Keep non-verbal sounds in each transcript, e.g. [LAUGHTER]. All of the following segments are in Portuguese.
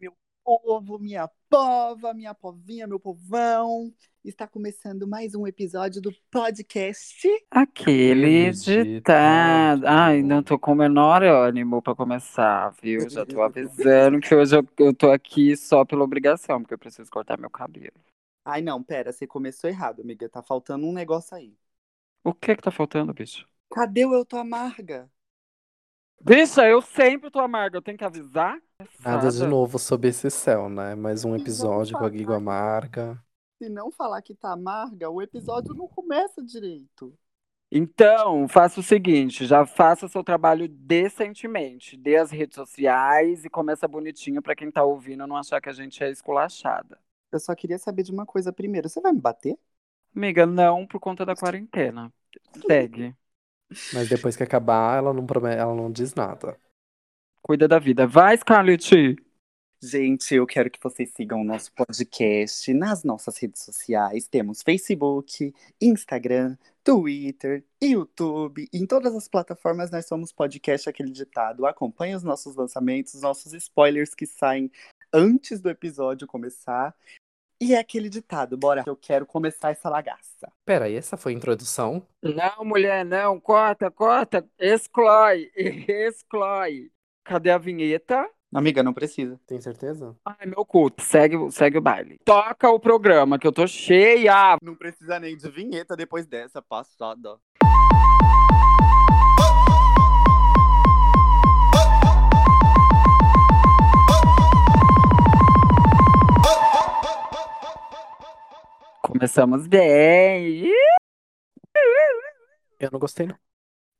meu povo, minha pova, minha povinha, meu povão. Está começando mais um episódio do podcast. Aquele ditado. Ai, não tô com o menor ânimo pra começar, viu? Já tô [LAUGHS] avisando que hoje eu, eu tô aqui só pela obrigação, porque eu preciso cortar meu cabelo. Ai, não, pera, você começou errado, amiga. Tá faltando um negócio aí. O que que tá faltando, bicho? Cadê o Eu Tô Amarga? Bicha, eu sempre tô amarga, eu tenho que avisar? Nada de novo sob esse céu, né? Mais um episódio com a. Guigo Amarga. Se não falar que tá amarga, o episódio não começa direito. Então, faça o seguinte, já faça seu trabalho decentemente. Dê as redes sociais e começa bonitinho pra quem tá ouvindo não achar que a gente é esculachada. Eu só queria saber de uma coisa primeiro. Você vai me bater? Amiga, não por conta da quarentena. Segue. Mas depois que acabar, ela não promete, ela não diz nada. Cuida da vida. Vai, Scarlett! Gente, eu quero que vocês sigam o nosso podcast nas nossas redes sociais. Temos Facebook, Instagram, Twitter, YouTube. Em todas as plataformas nós somos podcast aquele ditado. Acompanhe os nossos lançamentos, os nossos spoilers que saem antes do episódio começar. E é aquele ditado, bora, eu quero começar essa lagaça. Pera, e essa foi a introdução? Não, mulher, não. Corta, corta. Exclói. [LAUGHS] Exclói. Cadê a vinheta? Amiga, não precisa. Tem certeza? Ai, meu culto. Segue, o- segue o baile. Toca o programa, que eu tô cheia. Não precisa nem de vinheta depois dessa passada. Começamos bem. Eu não gostei, não.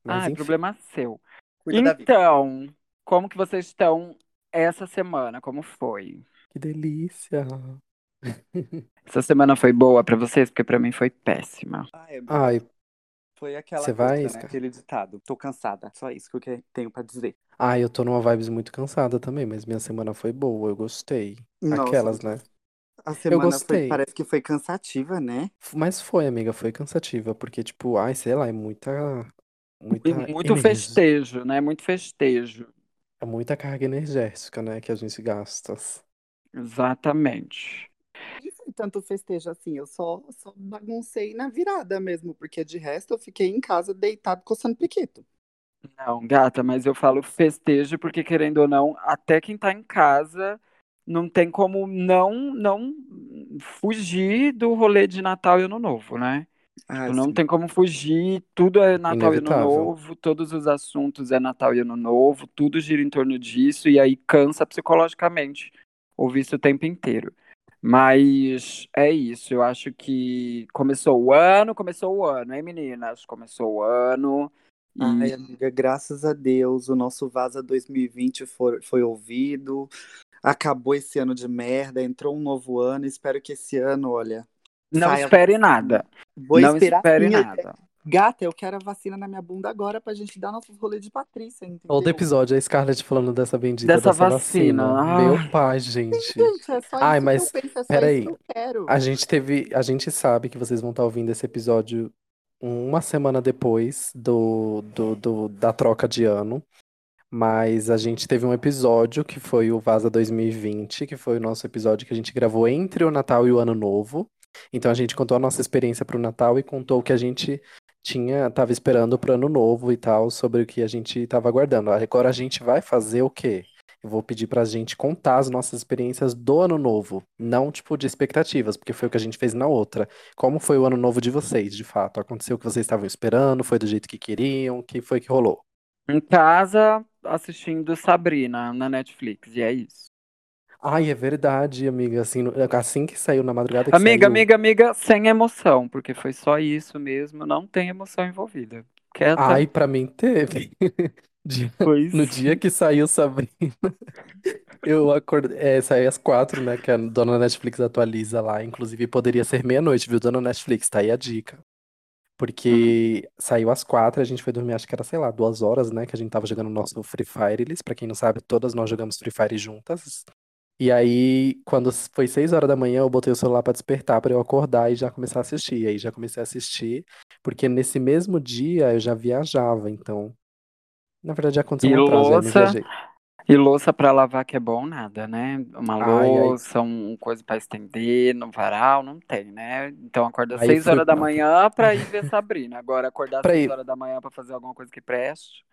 Mas Ai, enfim. problema seu. Cuida. Então, como que vocês estão essa semana? Como foi? Que delícia. [LAUGHS] Essa semana foi boa pra vocês? Porque pra mim foi péssima. Ai, amiga, Ai, foi aquela Você coisa, vai, né? Aquele ditado. Tô cansada. Só isso que eu tenho pra dizer. ai, eu tô numa vibes muito cansada também, mas minha semana foi boa, eu gostei. Nossa, Aquelas, né? A semana foi, gostei. parece que foi cansativa, né? Mas foi, amiga, foi cansativa, porque, tipo, ai, sei lá, é muita. Muita muito energia- festejo, né? Muito festejo. É muita carga energética, né, que a gente gasta. Exatamente. Foi tanto festejo assim. Eu só, só baguncei na virada mesmo. Porque de resto eu fiquei em casa deitado coçando piquito. Não, gata, mas eu falo festejo porque, querendo ou não, até quem tá em casa não tem como não, não fugir do rolê de Natal e Ano Novo, né? Ah, Tipo, não tem como fugir, tudo é Natal e Ano Inevitável. Novo, todos os assuntos é Natal e Ano Novo, tudo gira em torno disso, e aí cansa psicologicamente ouvir isso o tempo inteiro. Mas é isso, eu acho que começou o ano, começou o ano, hein, meninas? Começou o ano. E Ai, amiga, graças a Deus, o nosso Vaza 2020 foi, foi ouvido. Acabou esse ano de merda, entrou um novo ano. Espero que esse ano, olha. não saia espere nada. Vou não esperar espere sim. nada. Gata, eu quero a vacina na minha bunda agora pra gente dar nossos rolês de Patrícia, entendeu? Todo episódio é a Scarlett falando dessa bendita Dessa dessa, vacina. vacina. Ai. Meu pai, gente. Gente, é só Ai, isso mas que eu penso, é só peraí. isso que eu quero. A gente teve, a gente sabe que vocês vão estar ouvindo esse episódio uma semana depois do, do, do- da troca de ano. Mas a gente teve um episódio que foi o Vaza 2020, que foi o nosso episódio que a gente gravou entre o Natal e o Ano Novo. Então a gente contou a nossa experiência pro Natal e contou o que a gente tinha, tava esperando pro Ano Novo e tal, sobre o que a gente tava aguardando. Agora a gente vai fazer o quê? Eu vou pedir pra gente contar as nossas experiências do ano novo, não tipo de expectativas, porque foi o que a gente fez na outra. Como foi o ano novo de vocês, de fato? Aconteceu o que vocês estavam esperando? Foi do jeito que queriam? O que foi que rolou? Em casa, assistindo Sabrina na Netflix, e é isso. Ai, é verdade, amiga. Assim, assim que saiu na madrugada que Amiga, saiu. amiga, amiga, sem emoção, porque foi só isso mesmo, não tem emoção envolvida. Quieta. Ai, pra mim teve. [LAUGHS] Pois. No dia que saiu Sabrina, [LAUGHS] eu acordei. É, saiu às quatro, né? Que a dona Netflix atualiza lá. Inclusive, poderia ser meia-noite, viu, dona Netflix? Tá aí a dica. Porque saiu às quatro, a gente foi dormir, acho que era, sei lá, duas horas, né? Que a gente tava jogando o nosso Free Fire. Pra quem não sabe, todas nós jogamos Free Fire juntas. E aí, quando foi seis horas da manhã, eu botei o celular pra despertar pra eu acordar e já começar a assistir. E aí já comecei a assistir, porque nesse mesmo dia eu já viajava, então. Na verdade, aconteceu E um atraso, eu não viajei. E louça pra lavar que é bom, nada, né? Uma Ai, ai. louça, um coisa pra estender no varal, não tem, né? Então acorda seis fui- horas da manhã pra ir ver Sabrina. Agora acordar seis ir- horas da manhã pra fazer alguma coisa que preste.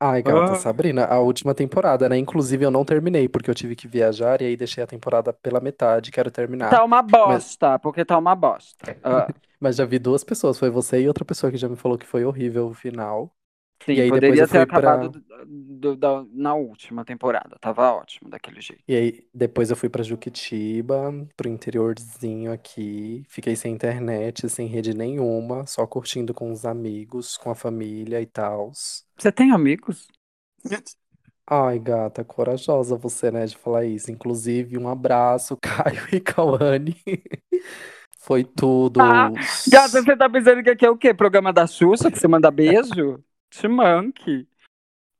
Ai, gata, Ah. Sabrina, a última temporada, né? Inclusive eu não terminei, porque eu tive que viajar e aí deixei a temporada pela metade, quero terminar. Tá uma bosta, porque tá uma bosta. Ah, [LAUGHS] Mas já vi duas pessoas, foi você e outra pessoa que já me falou que foi horrível o final. Sim, E aí poderia ter fui pra- acabado do- do- da- na última temporada. Tava ótimo daquele jeito. E aí depois eu fui pra Juquitiba, pro interiorzinho aqui, fiquei sem internet, sem rede nenhuma, só curtindo com os amigos, com a família e tal. Você tem amigos? Ai, gata, corajosa você, né, de falar isso. Inclusive, um abraço, [LAUGHS] Caio e Cauane. Foi tudo. Ah, Gata, você tá pensando que aqui é o quê? Programa da Xuxa, que você manda beijo? Te manque.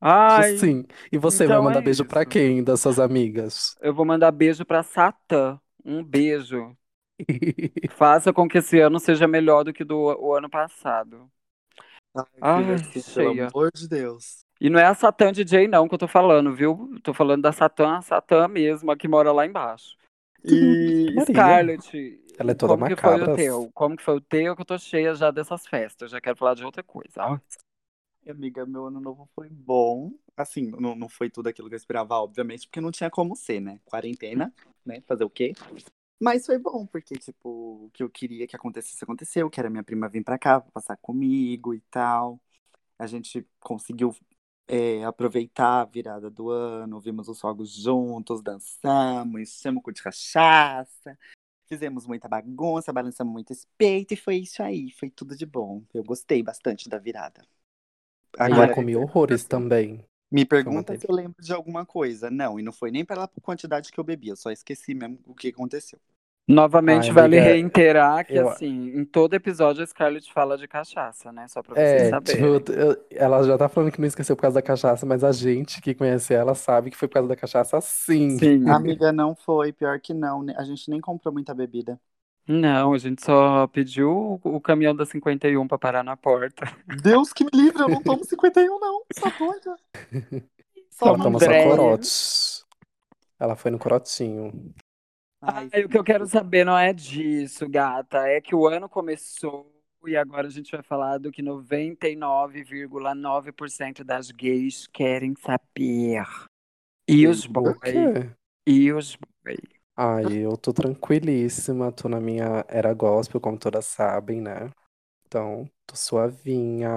Ai, Sim. E você vai então mandar é beijo pra isso. quem das suas amigas? eu vou mandar beijo pra Satã. Um beijo. [LAUGHS] Faça com que esse ano seja melhor do que do o ano passado. Ai, filha, assim, pelo cheia. amor de Deus. E não é a Satã DJ, não, que eu tô falando, viu? Tô falando da Satã, a Satã mesmo, a que mora lá embaixo. E Maria. Scarlett, Ela é toda como que foi o macabra. teu? Como que foi o teu? Que eu tô cheia já dessas festas. Já quero falar de outra coisa. Amiga, meu ano novo foi bom. Assim, não, não foi tudo aquilo que eu esperava, obviamente, porque não tinha como ser, né? Quarentena, né? Fazer o quê? Mas foi bom, porque, tipo, o que eu queria que acontecesse, aconteceu, que era minha prima vir pra cá, passar comigo e tal. A gente conseguiu é, aproveitar a virada do ano, vimos os fogos juntos, dançamos, enchemos cu de cachaça, fizemos muita bagunça, balançamos muito esse peito, e foi isso aí, foi tudo de bom. Eu gostei bastante da virada. Aí Agora, eu comi horrores também. me pergunta se eu lembro de alguma coisa. Não, e não foi nem pela quantidade que eu bebi, eu só esqueci mesmo o que aconteceu. Novamente, Ai, vale amiga, reiterar que, eu- assim, em todo episódio a Scarlett fala de cachaça, né? Só pra vocês É, saberem. tipo, eu- ela já tá falando que não esqueceu por causa da cachaça, mas a gente que conhece ela sabe que foi por causa da cachaça sim. Sim. Amiga, não foi, pior que não. né? A gente nem comprou muita bebida. Não, a gente só pediu o, o caminhão da 51 pra parar na porta. Deus que me livre, eu não tomo 51, [LAUGHS] não. Só doida. Só Ela Toma só corotes. Ela foi no corotinho. Ai, Ai, o que eu quero saber não é disso, gata. É que o ano começou e agora a gente vai falar do que 99,9% das gays querem saber. E os O boys? quê? E os boys? Ai, eu tô tranquilíssima, tô na minha era gospel, como todas sabem, né? Então, tô suavinha.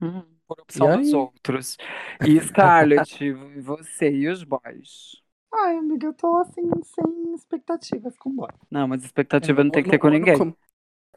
Hum, por opção E dos aí? outros. E Scarlett, [LAUGHS] você e os boys? Ai, amiga, eu tô assim, sem expectativas com boy. Não, mas expectativa É, não tem que ter com ninguém.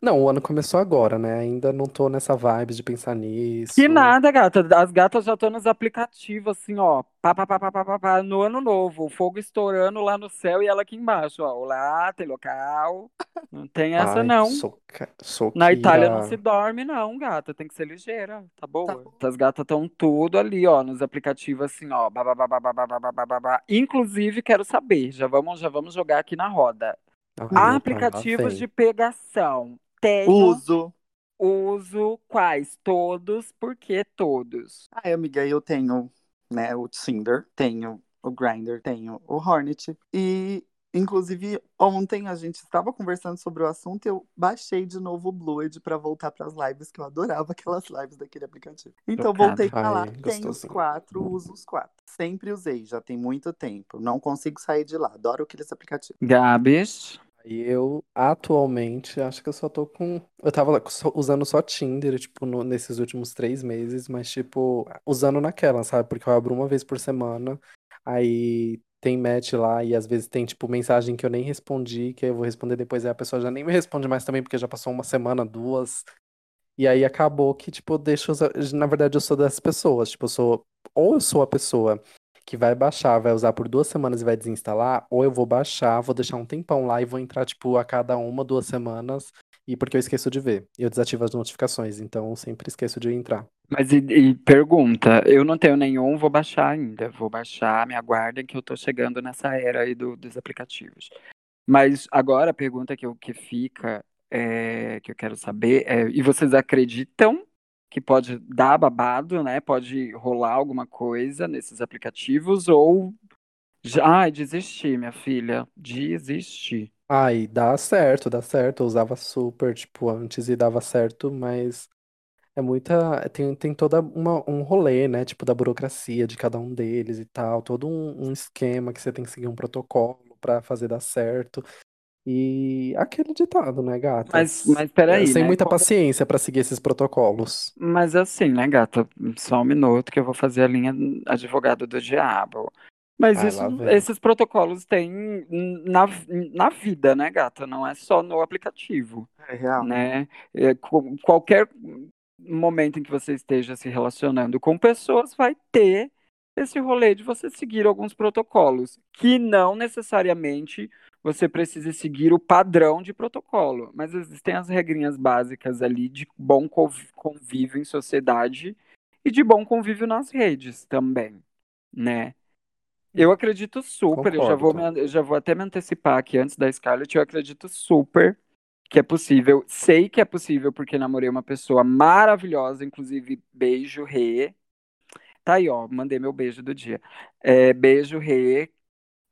Não, o ano começou agora, né? Ainda não tô nessa vibe de pensar nisso. Que nada, gata. As gatas já estão nos aplicativos, assim, ó. Pá, pá, pá, pá, pá, pá, pá, no ano novo. O fogo estourando lá no céu e ela aqui embaixo, ó. Olá, tem local. Não tem essa, Ai, não. Sou, sou Na Itália não se dorme, não, gata. Tem que ser ligeira. Tá boa? bom. As gatas estão tudo ali, ó, nos aplicativos, assim, ó. Bá, bá, bá, bá, bá, bá, bá, bá, bá, bá. Inclusive, quero saber. Já vamos, já vamos jogar aqui na roda. Aplicativos vem. de pegação. Tenho, Uso. uso quais? Todos, por que todos? Ai, amiga, eu tenho, né, o Tinder, tenho o Grindr, tenho o Hornet. E, inclusive, ontem a gente estava conversando sobre o assunto e eu baixei de novo o Blued pra voltar pras lives, que eu adorava aquelas lives daquele aplicativo. Então, voltei pra lá. Ai, Tenho os quatro, uso os quatro. Sempre usei, já tem muito tempo. Não consigo sair de lá. Adoro aqueles aplicativos. Gabs. E eu, atualmente, acho que eu só tô com. Eu tava usando só Tinder, tipo, no- nesses últimos três meses, mas, tipo, usando naquela, sabe? Porque eu abro uma vez por semana, aí tem match lá, e às vezes tem, tipo, mensagem que eu nem respondi, que eu vou responder depois, aí a pessoa já nem me responde mais também, porque já passou uma semana, duas. E aí acabou que, tipo, eu deixo. Na verdade, eu sou dessas pessoas. Tipo, eu sou. Ou eu sou a pessoa que vai baixar, vai usar por duas semanas e vai desinstalar, ou eu vou baixar, vou deixar um tempão lá e vou entrar, tipo, a cada uma, duas semanas, e porque eu esqueço de ver. Eu desativo as notificações, então sempre esqueço de entrar. Mas e, e pergunta, eu não tenho nenhum, vou baixar ainda. Vou baixar, me aguardem que eu tô chegando nessa era aí do- dos aplicativos. Mas agora a pergunta que, eu, que fica, é, que eu quero saber é, e vocês acreditam que pode dar babado, né? Pode rolar alguma coisa nesses aplicativos ou Já, ai, desisti, minha filha. Desisti. Ai, dá certo, dá certo. Eu usava super, tipo, antes e dava certo, mas é muita. Tem, tem toda uma, um rolê, né? Tipo, da burocracia de cada um deles e tal. Todo um, um esquema que você tem que seguir um protocolo pra fazer dar certo. E aquele ditado, né, Mas, gatas? mas É, peraí, Sem né? muita Como- paciência pra seguir esses protocolos. Mas assim, né, gata? Só um minuto que eu vou fazer a linha advogado do diabo. Mas Ai, isso, lá vem. esses protocolos têm na, na vida, né, gata? Não é só no aplicativo, É real. né? É, co- qualquer momento em que você esteja se relacionando com pessoas, vai ter esse rolê de você seguir alguns protocolos, que não necessariamente você precisa seguir o padrão de protocolo, mas existem as regrinhas básicas ali de bom conv- convívio em sociedade e de bom convívio nas redes também, né? Eu acredito super, eu já vou, me- já vou até me antecipar aqui antes da Scarlett, eu acredito super que é possível. Sei que é possível porque namorei uma pessoa maravilhosa, inclusive beijo, Rê. Tá aí, ó, mandei meu beijo do dia. É, beijo, Rê.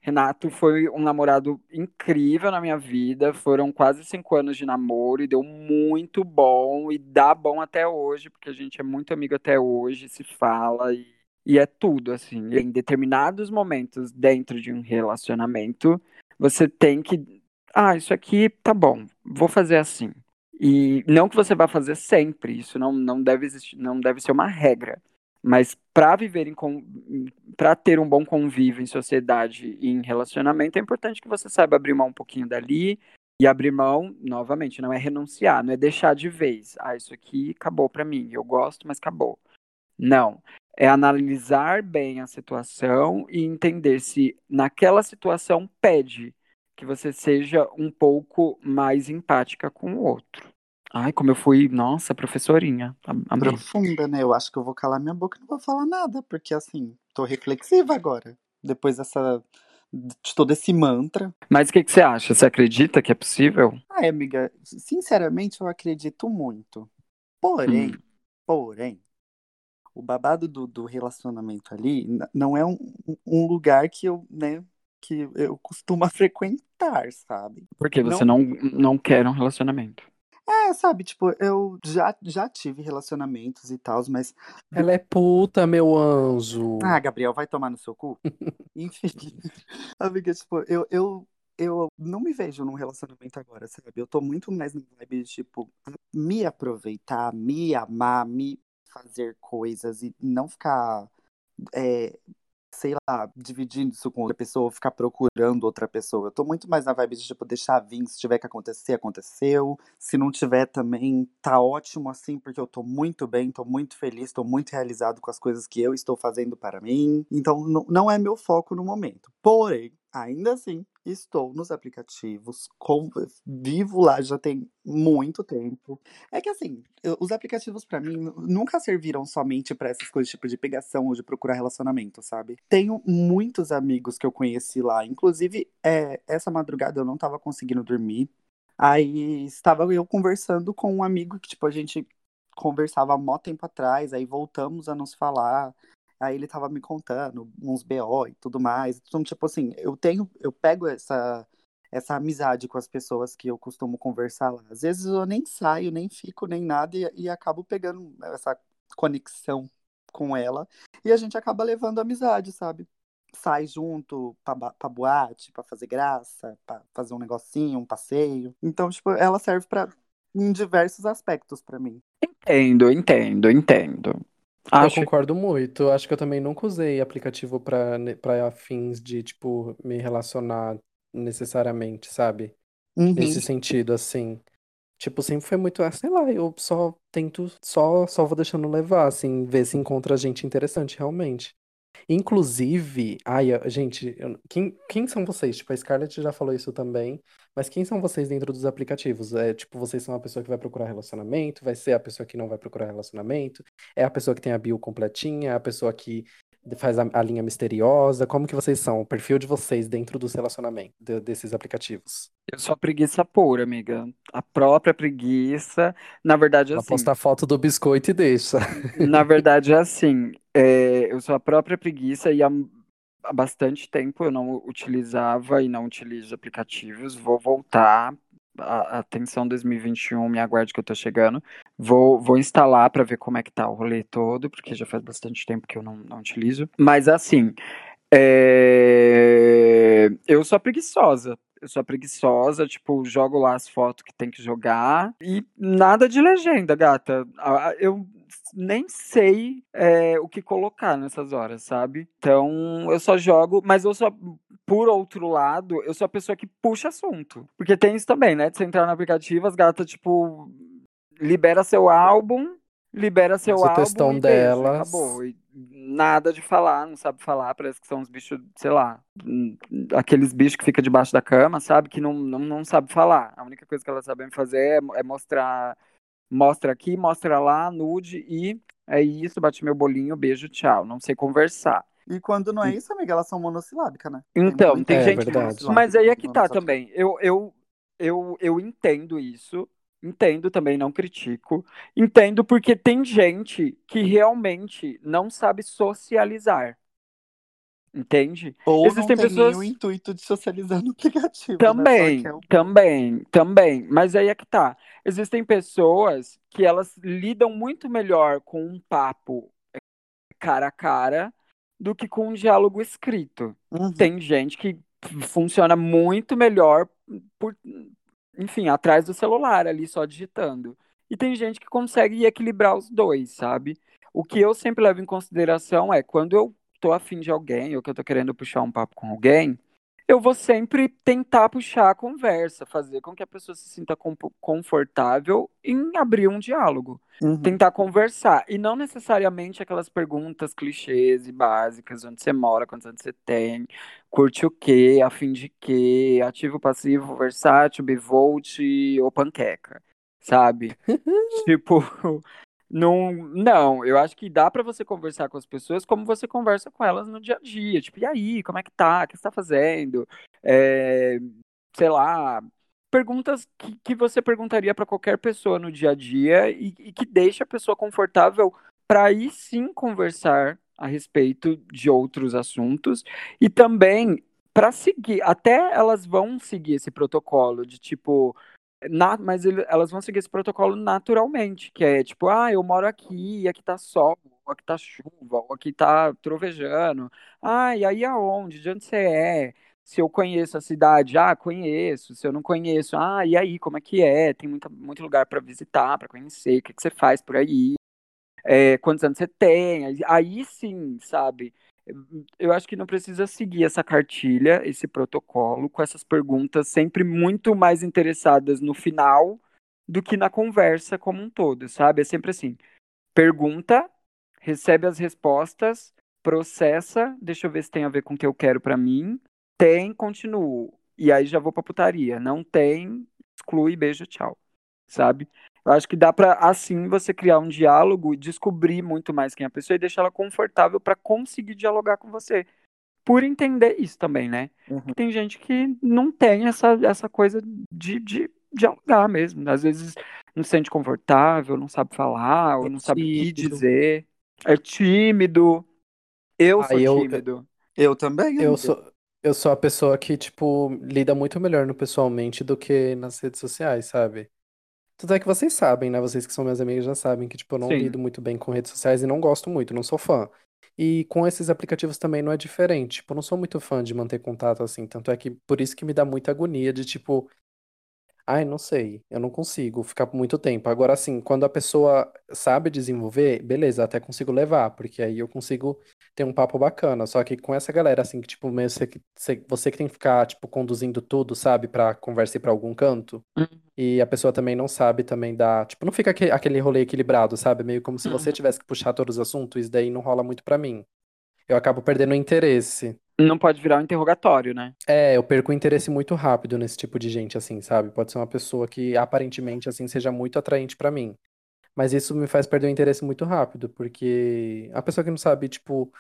Renato foi um namorado incrível na minha vida. Foram quase cinco anos de namoro e deu muito bom e dá bom até hoje, porque a gente é muito amigo até hoje, se fala e, e é tudo assim. E em determinados momentos dentro de um relacionamento, você tem que, ah, isso aqui tá bom, vou fazer assim. E não que você vá fazer sempre, isso não, não deve existir, não deve ser uma regra. Mas para viver para ter um bom convívio em sociedade e em relacionamento, é importante que você saiba abrir mão um pouquinho dali e abrir mão, novamente, não é renunciar, não é deixar de vez. Ah, isso aqui acabou para mim, eu gosto, mas acabou. Não, é analisar bem a situação e entender se naquela situação pede que você seja um pouco mais empática com o outro. Ai, como eu fui, nossa, professorinha. am- Amei. Profunda, né? Eu acho que eu vou calar minha boca e não vou falar nada, porque assim, tô reflexiva agora. Depois dessa. de todo esse mantra. Mas o que, que você acha? Você acredita que é possível? Ai, amiga, sinceramente eu acredito muito. Porém, Hum. porém, o babado do, do relacionamento ali não é um, um lugar que eu, né, que eu costumo [LAUGHS] frequentar, sabe? Porque você não, não quer um relacionamento. É, sabe, tipo, eu já, já tive relacionamentos e tal, mas. Ela é puta, meu anjo. Ah, Gabriel, vai tomar no seu cu? [LAUGHS] Enfim. [LAUGHS] Amiga, tipo, eu, eu, eu não me vejo num relacionamento agora, sabe? Eu tô muito mais na vibe de, tipo, me aproveitar, me amar, me fazer coisas e não ficar, é, sei lá, dividindo isso com outra pessoa, ficar procurando outra pessoa. Eu tô muito mais na vibe de, tipo, deixar vir, se tiver que acontecer, aconteceu. Se não tiver também, tá ótimo assim, porque eu tô muito bem, tô muito feliz, tô muito realizado com as coisas que eu estou fazendo para mim. Então, não é meu foco no momento. Porém, ainda assim, estou nos aplicativos, com- vivo lá já tem muito tempo. É que assim, eu- os aplicativos pra mim nu- nunca serviram somente pra essas coisas tipo de pegação ou de procurar relacionamento, sabe? Tenho muitos amigos que eu conheci lá, inclusive é, essa madrugada eu não tava conseguindo dormir. Aí estava eu conversando com um amigo que tipo a gente conversava há mó tempo atrás, aí voltamos a nos falar. Aí ele tava me contando uns BO e tudo mais. Então, tipo assim, eu tenho, eu pego essa essa amizade com as pessoas que eu costumo conversar lá. Às vezes eu nem saio, nem fico, nem nada, e, e acabo pegando essa conexão com ela. E a gente acaba levando amizade, sabe? Sai junto pra, pra boate, pra fazer graça, pra fazer um negocinho, um passeio. Então, tipo, ela serve para em diversos aspectos pra mim. Entendo, entendo, entendo. Eu Acho concordo muito. Acho que eu também nunca usei aplicativo pra ne- pra fins de, tipo, me relacionar necessariamente, sabe? Uhum. Nesse sentido, assim. Tipo, sempre foi muito, ah, sei lá, eu só tento, só, só vou deixando levar, assim, ver se encontra gente interessante realmente. Inclusive, ai, a- gente, eu- quem, quem são vocês? Tipo, a Scarlett já falou isso também, mas quem são vocês dentro dos aplicativos? É, tipo, vocês são a pessoa que vai procurar relacionamento, vai ser a pessoa que não vai procurar relacionamento, é a pessoa que tem a bio completinha, é a pessoa que faz a, a linha misteriosa, como que vocês são? O perfil de vocês dentro dos relacionamentos, de- desses aplicativos? Eu sou a preguiça pura, amiga. A própria preguiça. Na verdade, Ela assim. posta a foto do biscoito e deixa. Na verdade, é assim. É, eu sou a própria preguiça e a há bastante tempo eu não utilizava e não utilizo aplicativos. Vou voltar. A- Atenção 2021, me aguarde que eu tô chegando. Vou, vou instalar para ver como é que tá o rolê todo, porque já faz bastante tempo que eu não, não utilizo. Mas assim, é, eu sou preguiçosa. Eu sou preguiçosa, tipo, jogo lá as fotos que tem que jogar e nada de legenda, gata. Eu nem sei é, o que colocar nessas horas, sabe? Então, eu só jogo, mas eu só, por outro lado, eu sou a pessoa que puxa assunto. Porque tem isso também, né? De você entrar no aplicativo, as gatas, tipo, libera seu álbum, libera seu o álbum textão e delas. acabou. E nada de falar, não sabe falar, parece que são uns bichos, sei lá, aqueles bichos que ficam debaixo da cama, sabe? Que não, não, não sabe falar. A única coisa que elas sabem fazer é, é mostrar, mostra aqui, mostra lá, nude e é isso, bate meu bolinho, beijo, tchau. Não sei conversar. E quando não é isso, amiga, elas são monossilábicas, né? Tem Então, tem É, gente. verdade. monossilábica Mas aí é que tá também. Eu, eu, eu, eu entendo isso. Entendo também, não critico. Entendo porque tem gente que realmente não sabe socializar. Entende? Ou Existem não tem pessoas- o intuito de socializar no [LAUGHS] aplicativo. né? Também, quer o- também, também. Mas aí é que tá. Existem pessoas que elas lidam muito melhor com um papo cara a cara do que com um diálogo escrito. Uhum. Tem gente que funciona muito melhor por, enfim, atrás do celular ali só digitando. E tem gente que consegue equilibrar os dois, sabe? O que eu sempre levo em consideração é quando eu tô afim de alguém ou que eu tô querendo puxar um papo com alguém, eu vou sempre tentar puxar a conversa, fazer com que a pessoa se sinta confortável em abrir um diálogo Uhum. tentar conversar. E não necessariamente aquelas perguntas clichês e básicas, onde você mora, quantos anos você tem, curte o quê, afim de quê, ativo, passivo, versátil, bivolt ou panqueca, sabe? [LAUGHS] tipo, não, não, eu acho que dá pra você conversar com as pessoas como você conversa com elas no dia a dia. Tipo, e aí, como é que tá? O que você tá fazendo? É, sei lá, perguntas que, que você perguntaria para qualquer pessoa no dia a dia e, e que deixa a pessoa confortável para aí sim conversar a respeito de outros assuntos e também para seguir, até elas vão seguir esse protocolo de tipo, na, mas ele- elas vão seguir esse protocolo naturalmente, que é tipo, ah, eu moro aqui, e aqui tá sol, ou aqui tá chuva, ou aqui tá trovejando. Ah, e aí aonde? De onde você é? Se eu conheço a cidade, ah, conheço. Se eu não conheço, ah, e aí, como é que é? Tem muita, muito lugar para visitar, para conhecer. O que, que você faz por aí? É, quantos anos você tem? Aí, aí sim, sabe? Eu acho que não precisa seguir essa cartilha, esse protocolo, com essas perguntas sempre muito mais interessadas no final do que na conversa como um todo, sabe? É sempre assim: pergunta, recebe as respostas, processa, deixa eu ver se tem a ver com o que eu quero pra mim. Tem, continuo. E aí já vou pra putaria. Não tem, exclui, beijo, tchau. Sabe? Eu acho que dá pra assim você criar um diálogo e descobrir muito mais quem é a pessoa e deixar ela confortável pra conseguir dialogar com você. Por entender isso também, né? Uhum. Que tem gente que não tem essa, essa coisa de, de dialogar mesmo. Às vezes não se sente confortável, não sabe falar, ou É não sabe o que dizer. É tímido. Eu sou Aí eu- tímido. Eu também, Eu amiga. sou, eu sou a pessoa que, tipo, lida muito melhor no pessoalmente do que nas redes sociais, sabe? Tudo é que vocês sabem, né? Vocês que são minhas amigas já sabem que, tipo, eu não Sim. lido muito bem com redes sociais e não gosto muito, não sou fã. E com esses aplicativos também não é diferente. Tipo, eu não sou muito fã de manter contato assim. Tanto é que por isso que me dá muita agonia de, tipo, ai, não sei, eu não consigo ficar por muito tempo. Agora, assim, quando a pessoa sabe desenvolver, beleza, até consigo levar, porque aí eu consigo ter um papo bacana. Só que com essa galera, assim, que, tipo, meio você, que- você, você que tem que ficar, tipo, conduzindo tudo, sabe, pra conversa ir pra algum canto. Uhum. E a pessoa também não sabe também dar, tipo, não fica aque- aquele rolê equilibrado, sabe? Meio como se você Uhum. tivesse que puxar todos os assuntos, isso daí não rola muito pra mim. Eu acabo perdendo o interesse. Não pode virar um interrogatório, né? É, eu perco o interesse muito rápido nesse tipo de gente, assim, sabe? Pode ser uma pessoa que aparentemente, assim, seja muito atraente pra mim. Mas isso me faz perder o interesse muito rápido, porque a pessoa que não sabe, tipo,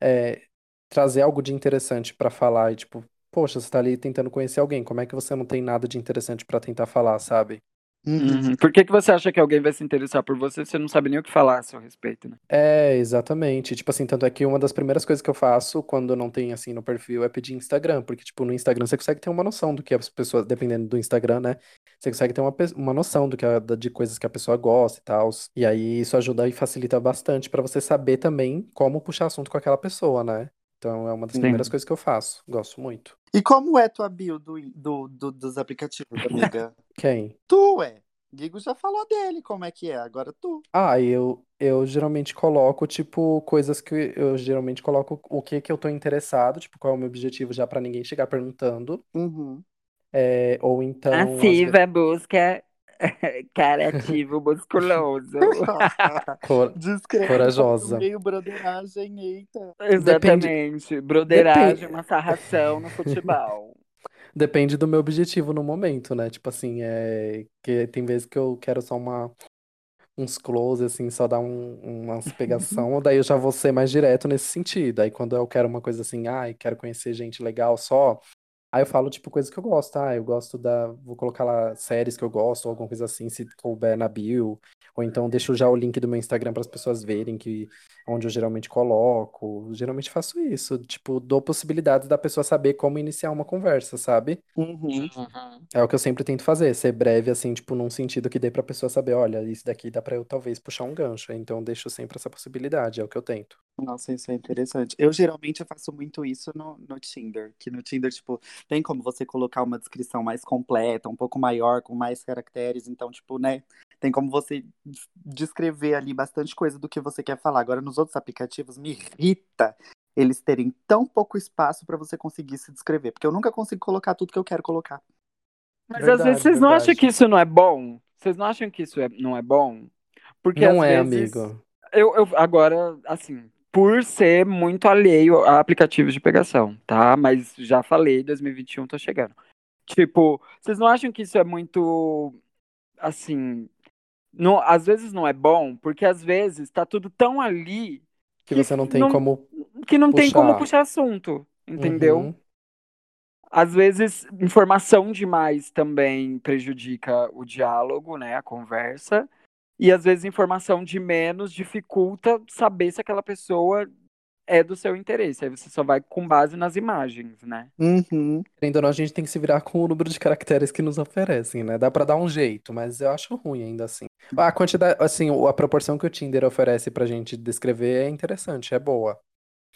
é, trazer algo de interessante pra falar e, tipo, poxa, você tá ali tentando conhecer alguém, como é que você não tem nada de interessante pra tentar falar, sabe? Uhum. Por que, que você acha que alguém vai se interessar por você se você não sabe nem o que falar a seu respeito, né? É, exatamente. Tipo assim, tanto é que uma das primeiras coisas que eu faço quando não tem assim no perfil é pedir Instagram, porque tipo no Instagram você consegue ter uma noção do que as pessoas, dependendo do Instagram, né? Você consegue ter uma, uma noção do que a- de coisas que a pessoa gosta e tal. E aí isso ajuda e facilita bastante pra você saber também como puxar assunto com aquela pessoa, né? Então é uma das Sim. primeiras coisas que eu faço. Gosto muito. E como é tua bio do, do, do- dos aplicativos, amiga? [LAUGHS] Quem? tu é. Guigo já falou dele, como é que é. Agora tu. Ah, eu, eu geralmente coloco, tipo, coisas que eu geralmente coloco o que que eu tô interessado, tipo, qual é o meu objetivo já pra ninguém chegar perguntando. Uhum. É, ou então, ve- Passiva busca [LAUGHS] criativo musculoso. [LAUGHS] cor-. Corajosa. Meio broderagem, eita. Exatamente. Broderagem, Depende. uma sarração no futebol. [LAUGHS] depende do meu objetivo no momento, né? Tipo assim, é que tem vezes que eu quero só uma uns close, assim, só dar um, umas pegação, daí eu já vou ser mais direto nesse sentido. Aí quando eu quero uma coisa assim, ai, quero conhecer gente legal só, aí eu falo, tipo, coisas que eu gosto, ah, eu gosto da, vou colocar lá séries que eu gosto, ou alguma coisa assim, se couber na bio, ou então deixo já o link do meu Instagram para as pessoas verem que onde eu geralmente coloco. Geralmente faço isso, tipo, dou possibilidades da pessoa saber como iniciar uma conversa, sabe? Uhum. É o que eu sempre tento fazer, ser breve, assim, tipo, num sentido que dê pra pessoa saber, olha, isso daqui dá pra eu talvez puxar um gancho. Então eu deixo sempre essa possibilidade, é o que eu tento. Nossa, isso é interessante. Eu geralmente eu faço muito isso no, no Tinder. Que no Tinder, tipo, tem como você colocar uma descrição mais completa, um pouco maior, com mais caracteres. Então, tipo, né? Tem como você des- descrever ali bastante coisa do que você quer falar. Agora, nos outros aplicativos, me irrita eles terem tão pouco espaço pra você conseguir se descrever. Porque eu nunca consigo colocar tudo que eu quero colocar. Mas às Verdade, vezes vocês não acham verdade. que isso não é bom? Vocês não acham que isso é- não é bom? Porque Não às é, vezes amigo. eu, eu agora, assim, por ser muito alheio a aplicativos de pegação, tá? Mas já falei, 2021 tô chegando. Tipo, vocês não acham que isso é muito, assim, não, às vezes não é bom, porque às vezes tá tudo tão ali Que você não tem não, como que não tem como puxar. puxar assunto, entendeu? Uhum. Às vezes, informação demais também prejudica o diálogo, né, a conversa. E às vezes, informação de menos dificulta saber se aquela pessoa é do seu interesse. Aí você só vai com base nas imagens, né? Uhum. Querendo ou não, a gente tem que se virar com o número de caracteres que nos oferecem, né? Dá pra dar um jeito, mas eu acho ruim ainda assim. A quantidade, assim, a proporção que o Tinder oferece pra gente descrever é interessante, é boa.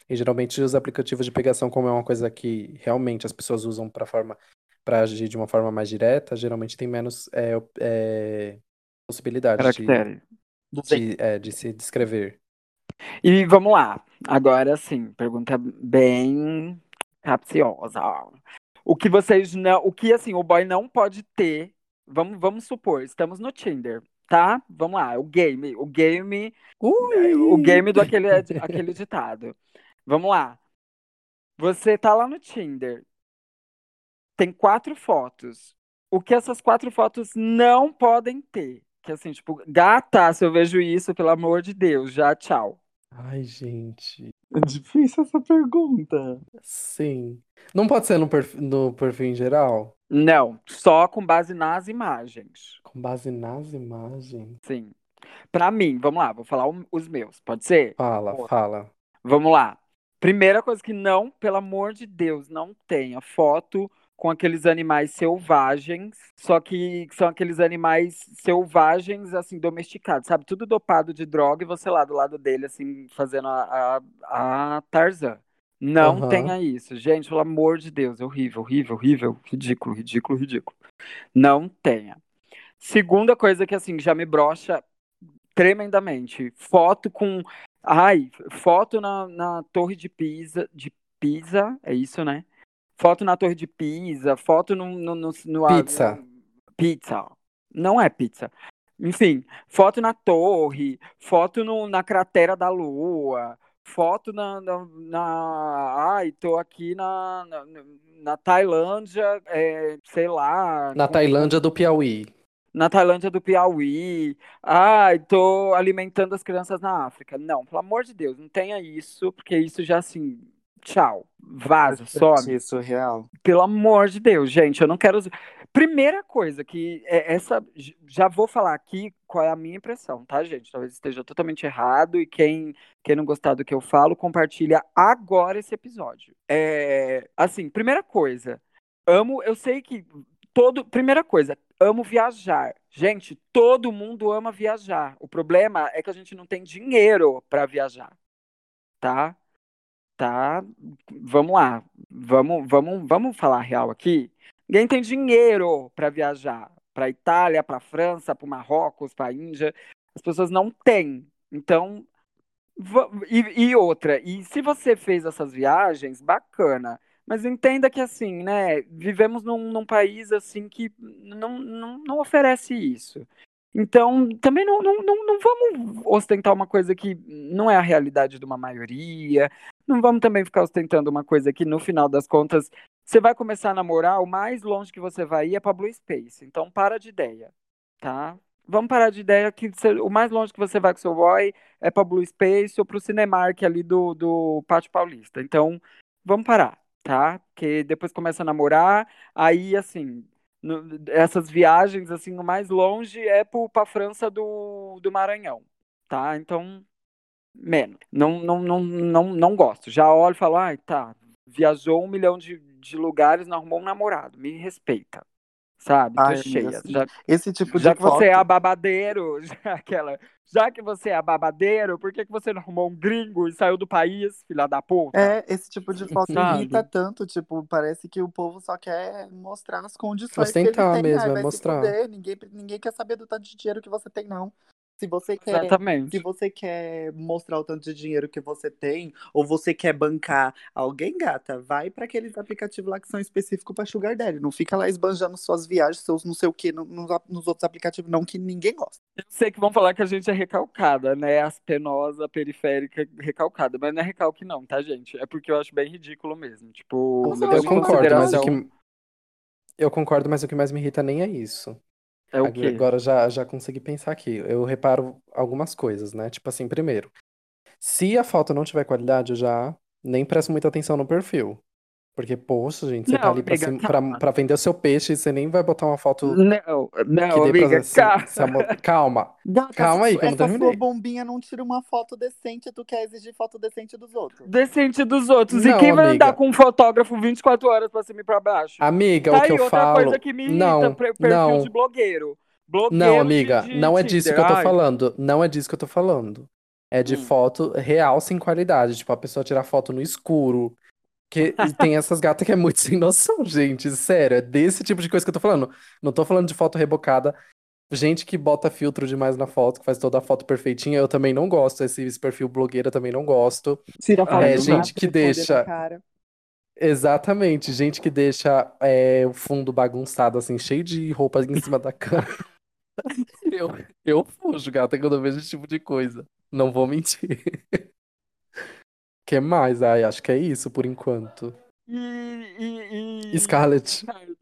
E geralmente os aplicativos de pegação, como é uma coisa que realmente as pessoas usam para forma para agir de uma forma mais direta, geralmente tem menos é, é, possibilidade de, de, é, de se descrever. E vamos lá. Agora sim, pergunta bem capciosa. O que vocês não. O que assim, o boy não pode ter. Vamos, vamos supor, estamos no Tinder, tá? Vamos lá, o game. O game. O Ui! game do aquele, aquele ditado. Vamos lá. Você tá lá no Tinder. Tem quatro fotos. O que essas quatro fotos não podem ter? Que assim, tipo, gata, se eu vejo isso, pelo amor de Deus, já tchau. Ai, gente. É difícil essa pergunta. Sim. Não pode ser no perfil, no perfil em geral? Não, só com base nas imagens. Com base nas imagens? Sim. Pra mim, vamos lá, vou falar os meus, pode ser? Fala, Pô. fala. Vamos lá. Primeira coisa que não, pelo amor de Deus, não tenha foto com aqueles animais selvagens, só que são aqueles animais selvagens, assim, domesticados, sabe? Tudo dopado de droga e você lá do lado dele, assim, fazendo a, a, a Tarzan. Não Aham. tenha isso. Gente, pelo amor de Deus, é horrível, horrível, horrível, ridículo, ridículo, ridículo. Não tenha. Segunda coisa que, assim, já me brocha tremendamente. Foto com. Ai, foto na, na Torre de Pisa. De Pisa, é isso, né? Foto na Torre de Pisa, foto no. no, no, no Pizza. pizza. Não é pizza. Enfim, foto na torre, foto no, na cratera da lua, foto na, na, na- ai, tô aqui na, na, na Tailândia, é, sei lá, Na com- Tailândia do Piauí. na Tailândia do Piauí. Ai, tô alimentando as crianças na África. Não, pelo amor de Deus, não tenha isso, porque isso já assim tchau, vaza, some. Isso, real. Pelo amor de Deus, gente, eu não quero. Primeira coisa que é essa. Já vou falar aqui qual é a minha impressão, tá, gente? Talvez esteja totalmente errado e quem, quem não gostar do que eu falo, compartilha agora esse episódio. É, assim, primeira coisa, amo. Eu sei que todo. Primeira coisa, amo viajar. Gente, todo mundo ama viajar. O problema é que a gente não tem dinheiro para viajar, tá? Tá? Vamos lá. Vamos, vamos, vamos falar real aqui. Ninguém tem dinheiro para viajar para Itália, para França, para Marrocos, para Índia. As pessoas não têm. Então, e, e, outra, e se você fez essas viagens, bacana. Mas entenda que assim, né? Vivemos num, num país assim que não, não, não oferece isso. Então, também não, não, não, não vamos ostentar uma coisa que não é a realidade de uma maioria. Não vamos também ficar ostentando uma coisa que, no final das contas, você vai começar a namorar, o mais longe que você vai ir é para Blue Space. Então, para de ideia, tá? Vamos parar de ideia que o mais longe que você vai com seu boy é para Blue Space ou para o Cinemark ali do, do Pátio Paulista. Então, vamos parar tá? Porque depois começa a namorar, aí assim, no, essas viagens assim, o mais longe é para França do, do Maranhão, tá? Então, menos. Não, não, não, não, não gosto. Já olho e falo, ai, tá, viajou um milhão de, de lugares, não arrumou um namorado, me respeita sabe? Ai, cheia. Assim, já, esse tipo já de que foto... você é a babadeiro, [LAUGHS] já, aquela, já que você é a babadeiro, por que, que você não arrumou um gringo e saiu do país, filha da puta? É, esse tipo de foto sabe? irrita tanto, tipo, parece que o povo só quer mostrar as condições Ostentar que ele tem. mesmo, é mostrar. Ninguém, ninguém quer saber do tanto de dinheiro que você tem, não. Se você quer, Exatamente. se você quer mostrar o tanto de dinheiro que você tem, ou você quer bancar alguém, gata, vai para aqueles aplicativos lá que são específicos para Sugar Daddy. Não fica lá esbanjando suas viagens, seus não sei o que, no, nos, nos, outros aplicativos, não, que ninguém gosta. Eu sei que vão falar que a gente é recalcada, né? As penosa, periférica, recalcada. Mas não é recalque, não, tá, gente? É porque eu acho bem ridículo mesmo. Tipo, eu concordo, mas o que. Eu concordo, mas o que mais me irrita nem é isso. É o quê? Agora já, já consegui pensar aqui. Eu reparo algumas coisas, né? Tipo assim, primeiro, se a foto não tiver qualidade, eu já nem presto muita atenção no perfil. Porque, poxa, gente, você tá ali pra, amiga, pra, pra, vender o seu peixe e você nem vai botar uma foto. Não, não, amiga, pra, se, calma. Se calma. Gata, calma aí, que eu não terminei. sua bombinha não tira uma foto decente, tu quer exigir foto decente dos outros. Decente dos outros. Não, e quem vai amiga. andar com um fotógrafo 24 horas pra cima e pra baixo? Amiga, tá o que aí, eu outra falo. coisa que me irrita, não, perfil não. de blogueiro. Blogueiro não, amiga, de, de não é disso que eu tô falando. Não é disso que eu tô falando. É de hum. foto real sem qualidade. Tipo, a pessoa tirar foto no escuro, que tem essas gatas que é muito [LAUGHS] sem noção, gente. Sério, é desse tipo de coisa que eu tô falando. Não tô falando de foto rebocada. Gente que bota filtro demais na foto, que faz toda a foto perfeitinha, eu também não gosto. Esse, esse perfil blogueira também não gosto. Tira foto é, gente que deixa. Exatamente, gente que deixa é, o fundo bagunçado, assim, cheio de roupa em cima da cama. [LAUGHS] Eu, eu fujo, gata, quando eu vejo esse tipo de coisa. Não vou mentir que mais? Ai, acho que é isso por enquanto. E, e, e... Scarlett. Ai,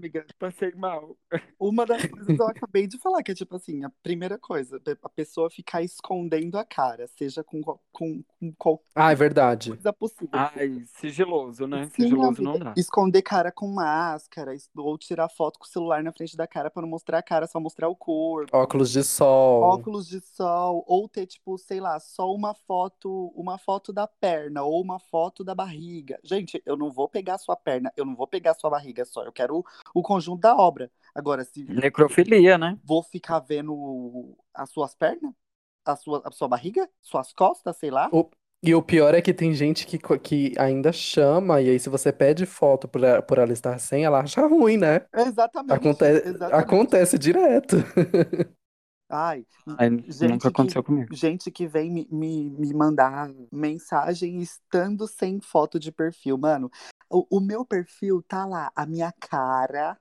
amiga, passei mal. Uma das coisas eu acabei de falar, que é tipo assim, a primeira coisa, a pessoa ficar escondendo a cara, seja com, com, com qualquer ah, é verdade. coisa possível. Ai, sigiloso, né? Sim, sigiloso não dá. Esconder cara com máscara, ou tirar foto com o celular na frente da cara para não mostrar a cara, só mostrar o corpo. Óculos de sol. Óculos de sol, ou ter, tipo, sei lá, só uma foto, uma foto da perna, ou uma foto da barriga. Gente, eu não vou pegar a sua perna, eu não vou pegar a sua barriga só, eu quero o conjunto da obra. Agora, se. Necrofilia, né? Vou ficar vendo as suas pernas, a sua, a sua barriga, suas costas, sei lá. O... E o pior é que tem gente que, que ainda chama, e aí se você pede foto por, por ela estar sem, ela acha ruim, né? Exatamente. Aconte exatamente. Acontece direto. [LAUGHS] Ai, Ai nunca aconteceu que, comigo. Gente que vem me, me, me mandar mensagem estando sem foto de perfil. Mano, o, o meu perfil tá lá, a minha cara.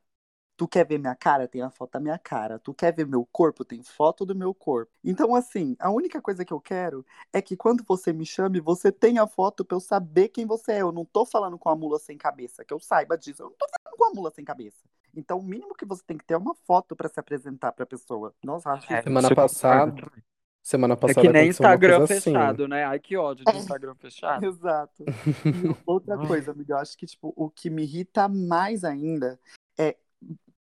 Tu quer ver minha cara? Tem a foto da minha cara. Tu quer ver meu corpo? Tem foto do meu corpo. Então, assim, a única coisa que eu quero é que quando você me chame, você tenha foto pra eu saber quem você é. Eu não tô falando com a mula sem cabeça, que eu saiba disso. Eu não tô falando com a mula sem cabeça. Então, o mínimo que você tem que ter é uma foto para se apresentar pra pessoa. Nossa, acho é, Semana passada. Semana É passada que nem Instagram assim. fechado, né? Ai, que ódio de Instagram fechado. [LAUGHS] Exato. E [LAUGHS] outra coisa, amiga, eu acho que tipo, o que me irrita mais ainda é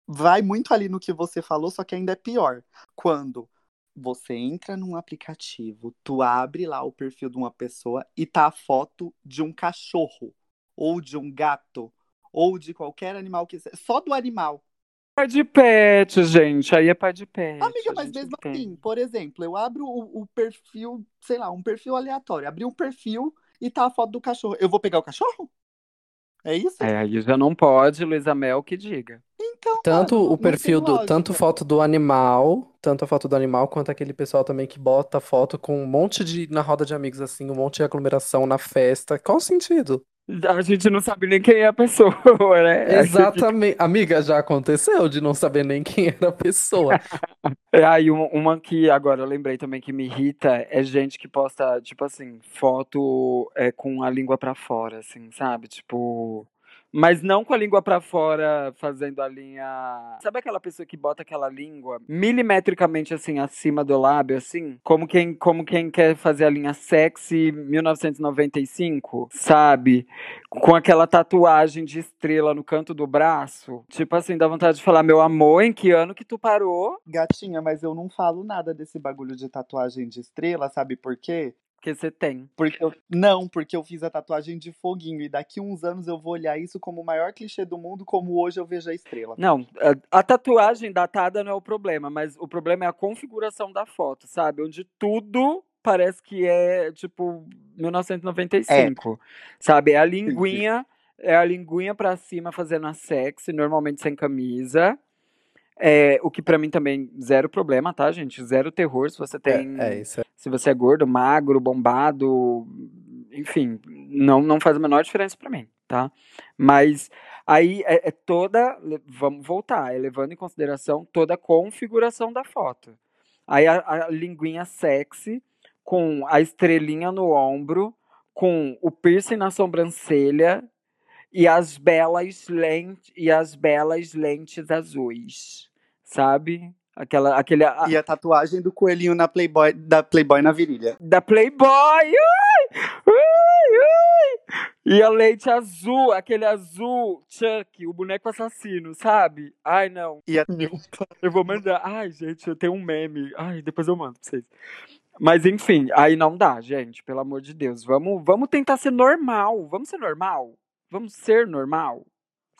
vai muito ali no que você falou, só que ainda é pior. Quando você entra num aplicativo, tu abre lá o perfil de uma pessoa e tá a foto de um cachorro, ou de um gato, ou de qualquer animal que seja. Só do animal. Pai de pet, gente. Aí é pai de pet. Amiga, mas mesmo entende. assim, por exemplo, eu abro o, o perfil, sei lá, um perfil aleatório. Abri um perfil e tá a foto do cachorro. Eu vou pegar o cachorro? É isso? É, aí já não pode, Luísa Mel, que diga. Então, Tanto o perfil tem do, lógica. tanto foto do animal, tanto a foto do animal, quanto aquele pessoal também que bota foto com um monte de, na roda de amigos assim, um monte de aglomeração na festa. Qual o sentido? A gente não sabe nem quem é a pessoa, [LAUGHS] né? Exatamente. Amiga, já aconteceu de não saber nem quem era a pessoa. É, [LAUGHS] aí uma, uma que agora eu lembrei também que me irrita é gente que posta, tipo assim, foto é, com a língua pra fora, assim, sabe? Tipo. Mas não com a língua pra fora, fazendo a linha. Sabe aquela pessoa que bota aquela língua milimetricamente assim acima do lábio, assim? Como quem, como quem quer fazer a linha sexy 1995, sabe? Com aquela tatuagem de estrela no canto do braço. Tipo assim, dá vontade de falar, meu amor, em que ano que tu parou? Gatinha, mas eu não falo nada desse bagulho de tatuagem de estrela, sabe por quê? Que você tem. Porque eu... Não, porque eu fiz a tatuagem de foguinho e daqui uns anos eu vou olhar isso como o maior clichê do mundo, como hoje eu vejo a estrela. Não, a, a tatuagem datada não é o problema, mas o problema é a configuração da foto, sabe? Onde tudo parece que é tipo 1995, sabe? É a linguinha, é a linguinha pra cima fazendo a sexy, normalmente sem camisa. É, o que pra mim também zero problema, tá, gente? Zero terror se você tem, É, é isso. é- se você é gordo, magro, bombado, enfim, não não faz a menor diferença pra mim, tá? Mas aí é, é toda, vamos voltar, é levando em consideração toda a configuração da foto. Aí a, a linguinha sexy com a estrelinha no ombro, com o piercing na sobrancelha e as belas lentes e as belas lentes azuis, sabe? Aquela aquele a- E a tatuagem do coelhinho na Playboy, da Playboy na virilha. da Playboy. Ai! Ai, ai! E a lente azul, aquele azul Chuck, o boneco assassino, sabe? Ai, não. E a... Eu vou mandar. Ai, gente, eu tenho um meme. Ai, depois eu mando pra vocês. Mas enfim, aí não dá, gente, pelo amor de Deus. Vamos, vamos tentar ser normal. Vamos ser normal. Vamos ser normal.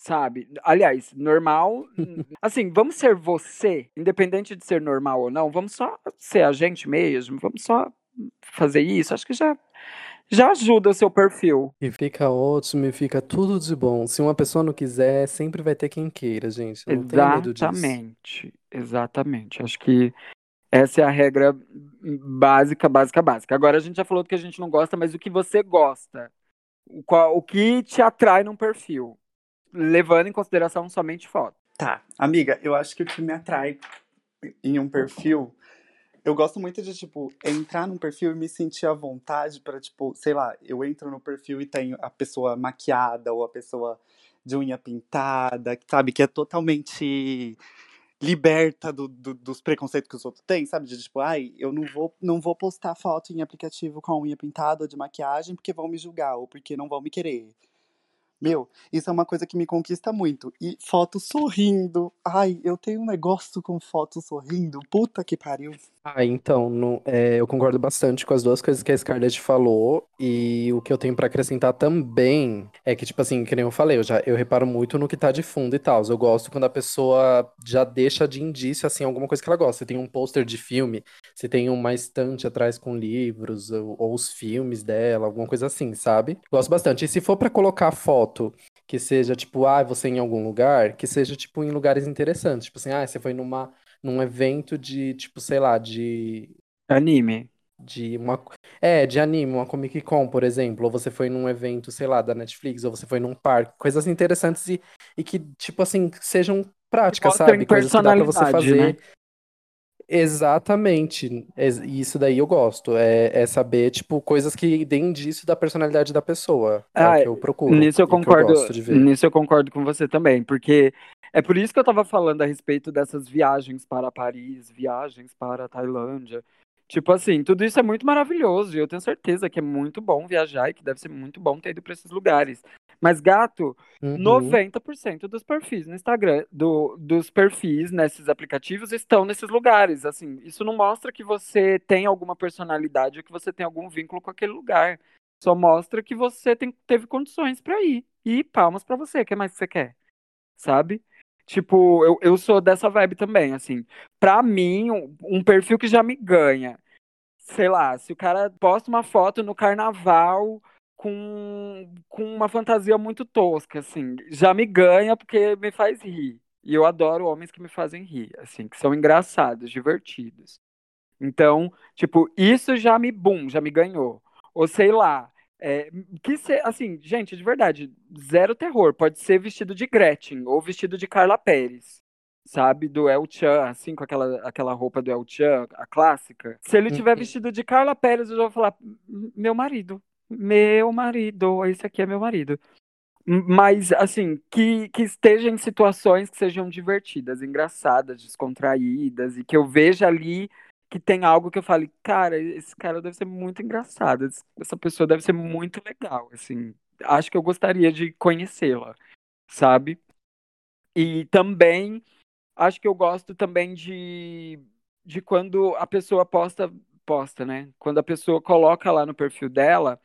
Sabe? Aliás, normal. [LAUGHS] assim, vamos ser você, independente de ser normal ou não. Vamos só ser a gente mesmo. Vamos só fazer isso. Acho que já, já ajuda o seu perfil. E fica ótimo e fica tudo de bom. Se uma pessoa não quiser, sempre vai ter quem queira, gente. Não. Exatamente. Exatamente. Acho que essa é a regra básica, básica, básica. Agora a gente já falou do que a gente não gosta, mas o que você gosta? O, qual, o que te atrai num perfil? Levando em consideração somente foto. Tá, amiga, eu acho que o que me atrai em um perfil, eu gosto muito de, tipo, entrar num perfil e me sentir à vontade pra, tipo, sei lá, eu entro no perfil e tem a pessoa maquiada ou a pessoa de unha pintada, sabe, que é totalmente liberta do, do- dos preconceitos que os outros têm, sabe? De tipo, ai, eu não vou, não vou postar foto em aplicativo com a unha pintada ou de maquiagem porque vão me julgar ou porque não vão me querer. Meu, isso é uma coisa que me conquista muito. E foto sorrindo. Ai, eu tenho um negócio com foto sorrindo. Puta que pariu. Ah, então, não- é, eu concordo bastante com as duas coisas que a Scarlett falou. E o que eu tenho pra acrescentar também é que, tipo assim, que nem eu falei, eu já eu reparo muito no que tá de fundo e tal. Eu gosto quando a pessoa já deixa de indício, assim, alguma coisa que ela gosta. Você tem um pôster de filme, você tem uma estante atrás com livros, ou, ou os filmes dela, alguma coisa assim, sabe? Gosto bastante. E se for pra colocar foto que seja, tipo, ah, você em algum lugar, que seja, tipo, em lugares interessantes. Tipo assim, ah, você foi numa num evento de, tipo, sei lá, de, Anime. de uma, é, de anime, uma Comic Con, por exemplo, ou você foi num evento, sei lá, da Netflix, ou você foi num parque, coisas interessantes e, e que, tipo assim, sejam práticas, sabe? Coisas que dá pra você personalidade, fazer. né? Exatamente. Ex- E isso daí eu gosto. É, é saber, tipo, coisas que deem indício da personalidade da pessoa. É Ah, o que eu procuro. Nisso eu eu concordo, ver. nisso eu concordo com você também, porque é por isso que eu tava falando a respeito dessas viagens para Paris, viagens para Tailândia, Tipo assim, tudo isso é muito maravilhoso e eu tenho certeza que é muito bom viajar e que deve ser muito bom ter ido para esses lugares. Mas, gato, Uhum. 90% dos perfis no Instagram, do, dos perfis nesses aplicativos estão nesses lugares. Assim, isso não mostra que você tem alguma personalidade ou que você tem algum vínculo com aquele lugar. Só mostra que você tem, teve condições para ir. E palmas para você. O que mais que você quer? Sabe? Tipo, eu, eu sou dessa vibe também, assim. Pra mim, um, um perfil que já me ganha. Sei lá, se o cara posta uma foto no carnaval com, com uma fantasia muito tosca, assim, já me ganha porque me faz rir. E eu adoro homens que me fazem rir, assim, que são engraçados, divertidos. Então, tipo, isso já me, bum, já me ganhou. Ou sei lá, é, que se, assim, gente, de verdade, zero terror. Pode ser vestido de Gretchen ou vestido de Carla Pérez, sabe? Do El Chan, assim, com aquela, aquela roupa do El Chan, a clássica. Se ele tiver Uhum. vestido de Carla Pérez, eu já vou falar, meu marido, meu marido, esse aqui é meu marido. Mas, assim, que, que esteja em situações que sejam divertidas, engraçadas, descontraídas, e que eu veja ali que tem algo que eu fale, cara, esse cara deve ser muito engraçado, essa pessoa deve ser muito legal, assim. Acho que eu gostaria de conhecê-la, sabe? E também, acho que eu gosto também de, de quando a pessoa posta, posta, né? Quando a pessoa coloca lá no perfil dela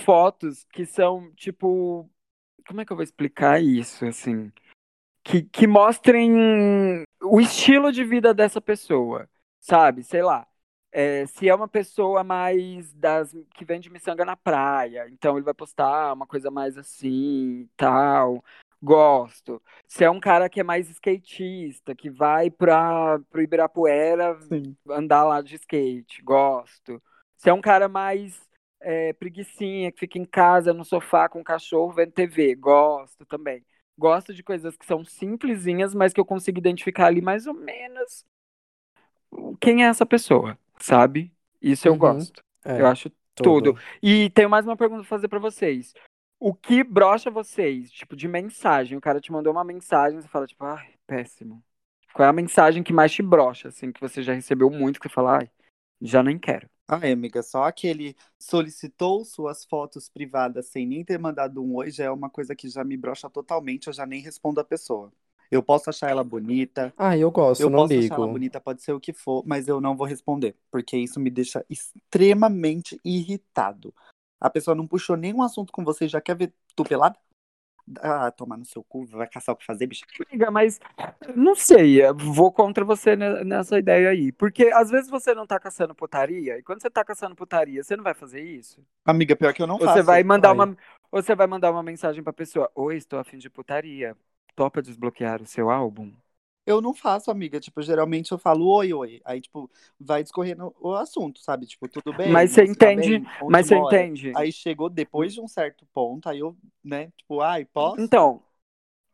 fotos que são, tipo, como é que eu vou explicar isso, assim? Que, que mostrem o estilo de vida dessa pessoa, sabe? Sei lá. É, se é uma pessoa mais das que vende miçanga na praia, então ele vai postar uma coisa mais assim, tal. Gosto. Se é um cara que é mais skatista, que vai para pro Ibirapuera Sim. andar lá de skate, gosto. Se é um cara mais é, preguicinha, que fica em casa no sofá com o cachorro vendo TV, gosto também. Gosto de coisas que são simplesinhas, mas que eu consigo identificar ali mais ou menos quem é essa pessoa, sabe? Isso eu Uhum. gosto. É, Eu acho tudo. tudo. E tenho mais uma pergunta pra fazer pra vocês. O que brocha vocês, tipo, de mensagem? O cara te mandou uma mensagem, você fala, tipo, ai, péssimo. Qual é a mensagem que mais te brocha, assim, que você já recebeu muito, que você fala, ai, já nem quero. Ai, amiga, só aquele solicitou suas fotos privadas sem nem ter mandado um oi já é uma coisa que já me brocha totalmente, eu já nem respondo a pessoa. Eu posso achar ela bonita, Ah, eu gosto, eu não posso achar ela ligo. bonita, pode ser o que for, mas eu não vou responder, porque isso me deixa extremamente irritado. A pessoa não puxou nenhum assunto com você, já quer ver tu pelada? Ah, tomar no seu cu, vai caçar o que fazer, bicha. Amiga, mas não sei, vou contra você ne- nessa ideia aí. Porque às vezes você não tá caçando putaria, e quando você tá caçando putaria, você não vai fazer isso? Amiga, pior que eu não Ou faço. você vai mandar uma, você vai mandar uma mensagem pra pessoa: Oi, estou afim de putaria. Topa desbloquear o seu álbum? Eu não faço, amiga. Tipo, geralmente eu falo oi, oi. Aí, tipo, vai discorrendo o assunto, sabe? Tipo, tudo bem? Mas você tá entende-? Onde Mas você mora? entende? Aí chegou depois de um certo ponto, aí eu, né, tipo, ai, posso? Então,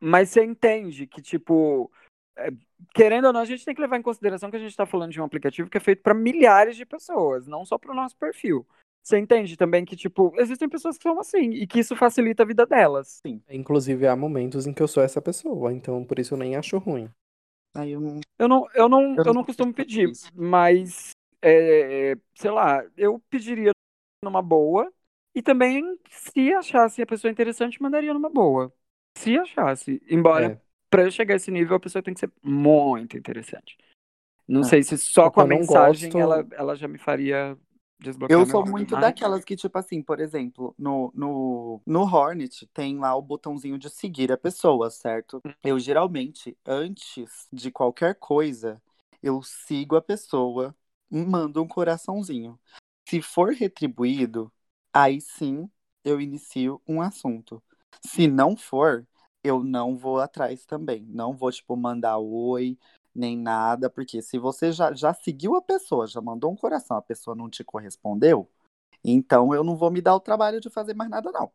mas você entende que, tipo, é, querendo ou não, a gente tem que levar em consideração que a gente tá falando de um aplicativo que é feito pra milhares de pessoas, não só pro nosso perfil. Você entende também que, tipo, existem pessoas que são assim e que isso facilita a vida delas. Inclusive, há momentos em que eu sou essa pessoa, então por isso eu nem acho ruim. Aí eu não. Eu não, eu não, Eu eu não costumo pedir, isso. mas, é, sei lá, eu pediria numa boa e também, se achasse a pessoa interessante, mandaria numa boa. Se achasse. Embora, É. pra eu chegar a esse nível, a pessoa tem que ser muito interessante. Não Ah. sei se só com a mensagem gosto- ela, ela já me faria desbloquear Eu sou muito Ai, daquelas que, tipo assim, por exemplo, no, no, no Hornet tem lá o botãozinho de seguir a pessoa, certo? Eu geralmente, antes de qualquer coisa, eu sigo a pessoa e mando um coraçãozinho. Se for retribuído, aí sim eu inicio um assunto. Se não for, eu não vou atrás também. Não vou, tipo, mandar oi, nem nada, porque se você já, já seguiu a pessoa, já mandou um coração, a pessoa não te correspondeu, então eu não vou me dar o trabalho de fazer mais nada, não.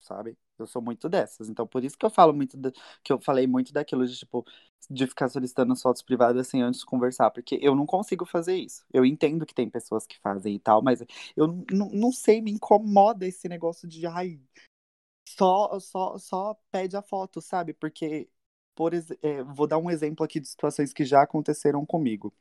Sabe? Eu sou muito dessas. Então, por isso que eu falo muito, da- que eu falei muito daquilo de, tipo, de ficar solicitando fotos privadas assim antes de conversar, porque eu não consigo fazer isso. Eu entendo que tem pessoas que fazem e tal, mas eu não sei, me incomoda esse negócio de, ai, só, só, só pede a foto, sabe? Porque, por é, vou dar um exemplo aqui de situações que já aconteceram comigo.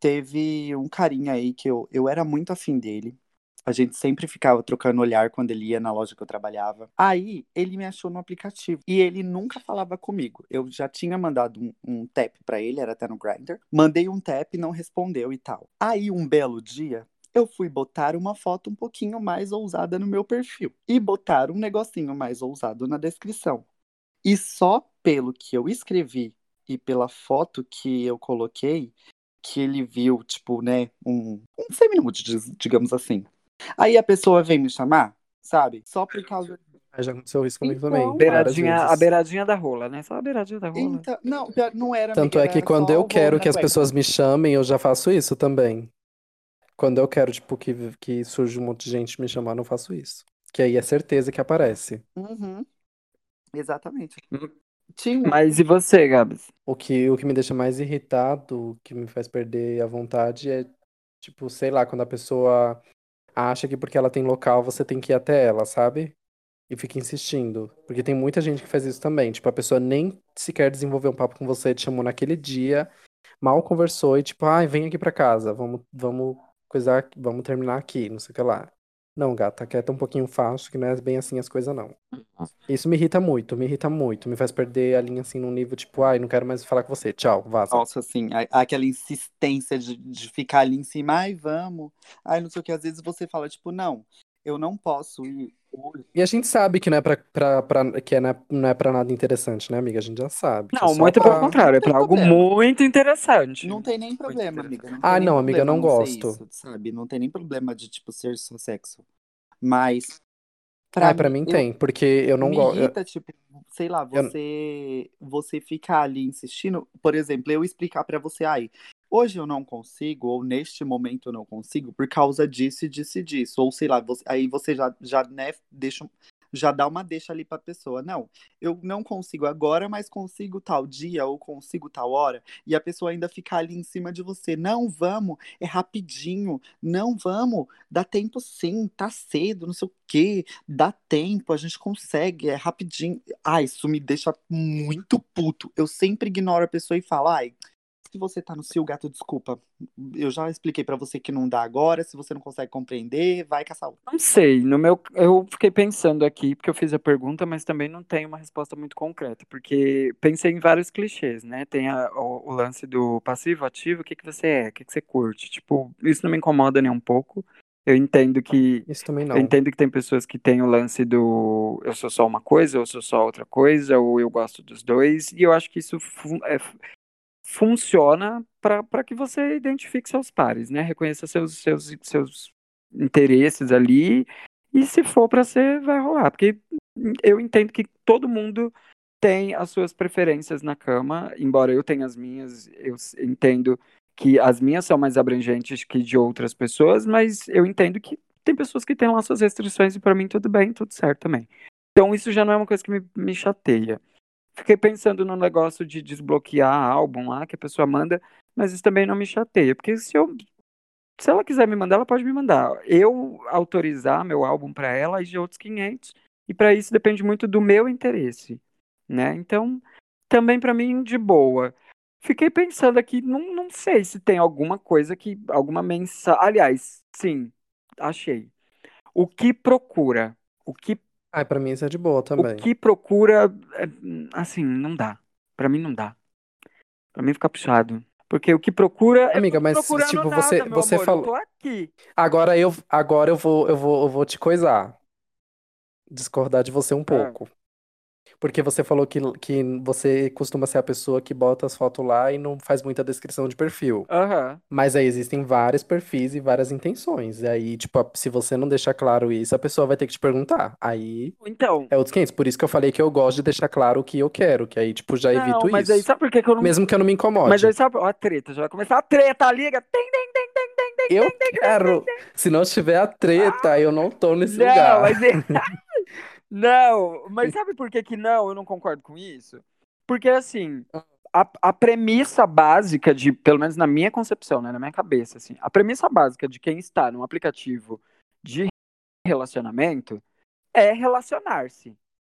teve um carinha aí que eu, eu era muito afim dele. A gente sempre ficava trocando olhar quando ele ia na loja que eu trabalhava. Aí ele me achou no aplicativo e ele nunca falava comigo. Eu já tinha mandado um, um tap para ele, era até no Grindr. Mandei um tap, não respondeu e tal. Aí um belo dia eu fui botar uma foto um pouquinho mais ousada no meu perfil e botar um negocinho mais ousado na descrição. E só pelo que eu escrevi e pela foto que eu coloquei, que ele viu, tipo, né, um, um seminude, digamos assim. Aí a pessoa vem me chamar, sabe? Só por causa. Já aconteceu isso comigo Então, também. Beiradinha, a beiradinha da rola, né? Só a beiradinha da rola. Então, não, não era. Tanto amiga, é que quando eu quero que as pessoas me chamem, eu já faço isso também. Quando eu quero, tipo, que, que surge um monte de gente me chamando, eu faço isso. Que aí é certeza que aparece. Uhum. Exatamente. Tinha. Mas e você, Gabs? O que, o que me deixa mais irritado, o que me faz perder a vontade é, tipo, sei lá, quando a pessoa acha que porque ela tem local você tem que ir até ela, sabe? E fica insistindo. Porque tem muita gente que faz isso também. Tipo, a pessoa nem sequer desenvolveu um papo com você, te chamou naquele dia, mal conversou e tipo, ai, vem aqui pra casa, vamos, vamos coisar, vamos terminar aqui, não sei o que lá. Não, gata, quieta um pouquinho fácil, que não é bem assim as coisas, não. Isso me irrita muito, me irrita muito. Me faz perder a linha assim num nível tipo, ai, não quero mais falar com você, tchau, vaza. Nossa, assim, a- aquela insistência de, de ficar ali em cima, ai, vamos. Ai, não sei o que. Às vezes você fala, tipo, não, eu não posso ir. E a gente sabe que não é pra, pra, pra- que é, não, é, não é pra nada interessante, né, amiga? A gente já sabe. é Não, muito pra- pelo contrário, é Não pra algo problema. muito interessante. Não tem nem problema, amiga. Não Ah, não, amiga, eu não ser gosto. isso, sabe? Não tem nem problema de, tipo, ser só sexo. Mas. Ai, pra mim eu- tem, porque eu não gosto. irrita, tipo, sei lá, eu- você você ficar ali insistindo, por exemplo, eu explicar pra você, ai, hoje eu não consigo, ou neste momento eu não consigo, por causa disso e disso e disso, ou sei lá, você- aí você já, já, né, deixa, já dá uma deixa ali pra pessoa, não, eu não consigo agora, mas consigo tal dia, ou consigo tal hora, e a pessoa ainda ficar ali em cima de você, não, vamos, é rapidinho, não, vamos, dá tempo sim, tá cedo, não sei o quê, dá tempo, a gente consegue, é rapidinho. Ai, isso me deixa muito puto. Eu sempre ignoro a pessoa e falo, ai, se você tá no seu gato, desculpa. Eu já expliquei pra você que não dá agora, se você não consegue compreender, vai caçar outro. Não sei, no meu, eu fiquei pensando aqui, porque eu fiz a pergunta, mas também não tenho uma resposta muito concreta, porque pensei em vários clichês, né? Tem a- o, o lance do passivo, ativo, o que que você é, o que que você curte. Tipo, isso não me incomoda nem um pouco. Eu entendo que Isso também não. eu entendo que tem pessoas que têm o lance do eu sou só uma coisa, ou eu sou só outra coisa, ou eu gosto dos dois, e eu acho que isso é, funciona para que você identifique seus pares, né? Reconheça seus, seus, seus interesses ali, e se for para ser, vai rolar. Porque eu entendo que todo mundo tem as suas preferências na cama, embora eu tenha as minhas, eu entendo que as minhas são mais abrangentes que de outras pessoas, mas eu entendo que tem pessoas que têm lá suas restrições e para mim tudo bem, tudo certo também. Então isso já não é uma coisa que me, me chateia. Fiquei pensando no negócio de desbloquear álbum lá que a pessoa manda, mas isso também não me chateia, porque se eu se ela quiser me mandar, ela pode me mandar. Eu autorizar meu álbum para ela e de outros 500, e para isso depende muito do meu interesse, né? Então, também para mim de boa. Fiquei pensando aqui, não, não sei se tem alguma coisa que alguma mensagem, aliás, sim, achei. O que procura? O que Ai, pra mim isso é de boa o também. que procura, é, assim, não dá. Pra mim não dá. Pra mim fica puxado. Porque o que procura é Amiga, mas, procurando tipo, nada, você- meu você amor, falou- Eu tô aqui. Agora eu, agora eu vou, eu vou, eu vou te coisar. Discordar de você um pouco. Porque você falou que, que você costuma ser a pessoa que bota as fotos lá e não faz muita descrição de perfil. Aham. Mas aí existem vários perfis e várias intenções. E aí, tipo, se você não deixar claro isso, a pessoa vai ter que te perguntar. Aí Então, é outros 500. Por isso que eu falei que eu gosto de deixar claro o que eu quero, que aí, tipo, já não, evito mas isso. aí sabe por que, que eu não. Mesmo que eu não me incomode. Mas aí sabe. Ó, a treta, já vai começar a treta, liga. Tem, tem, tem, tem, tem. Eu quero. Se não tiver a treta, eu não tô nesse Não, lugar. mas. [LAUGHS] não, mas sabe por que, que não? Eu não concordo com isso? Porque assim. A, a premissa básica de, pelo menos na minha concepção, né, na minha cabeça, assim, a premissa básica de quem está num aplicativo de relacionamento é relacionar-se.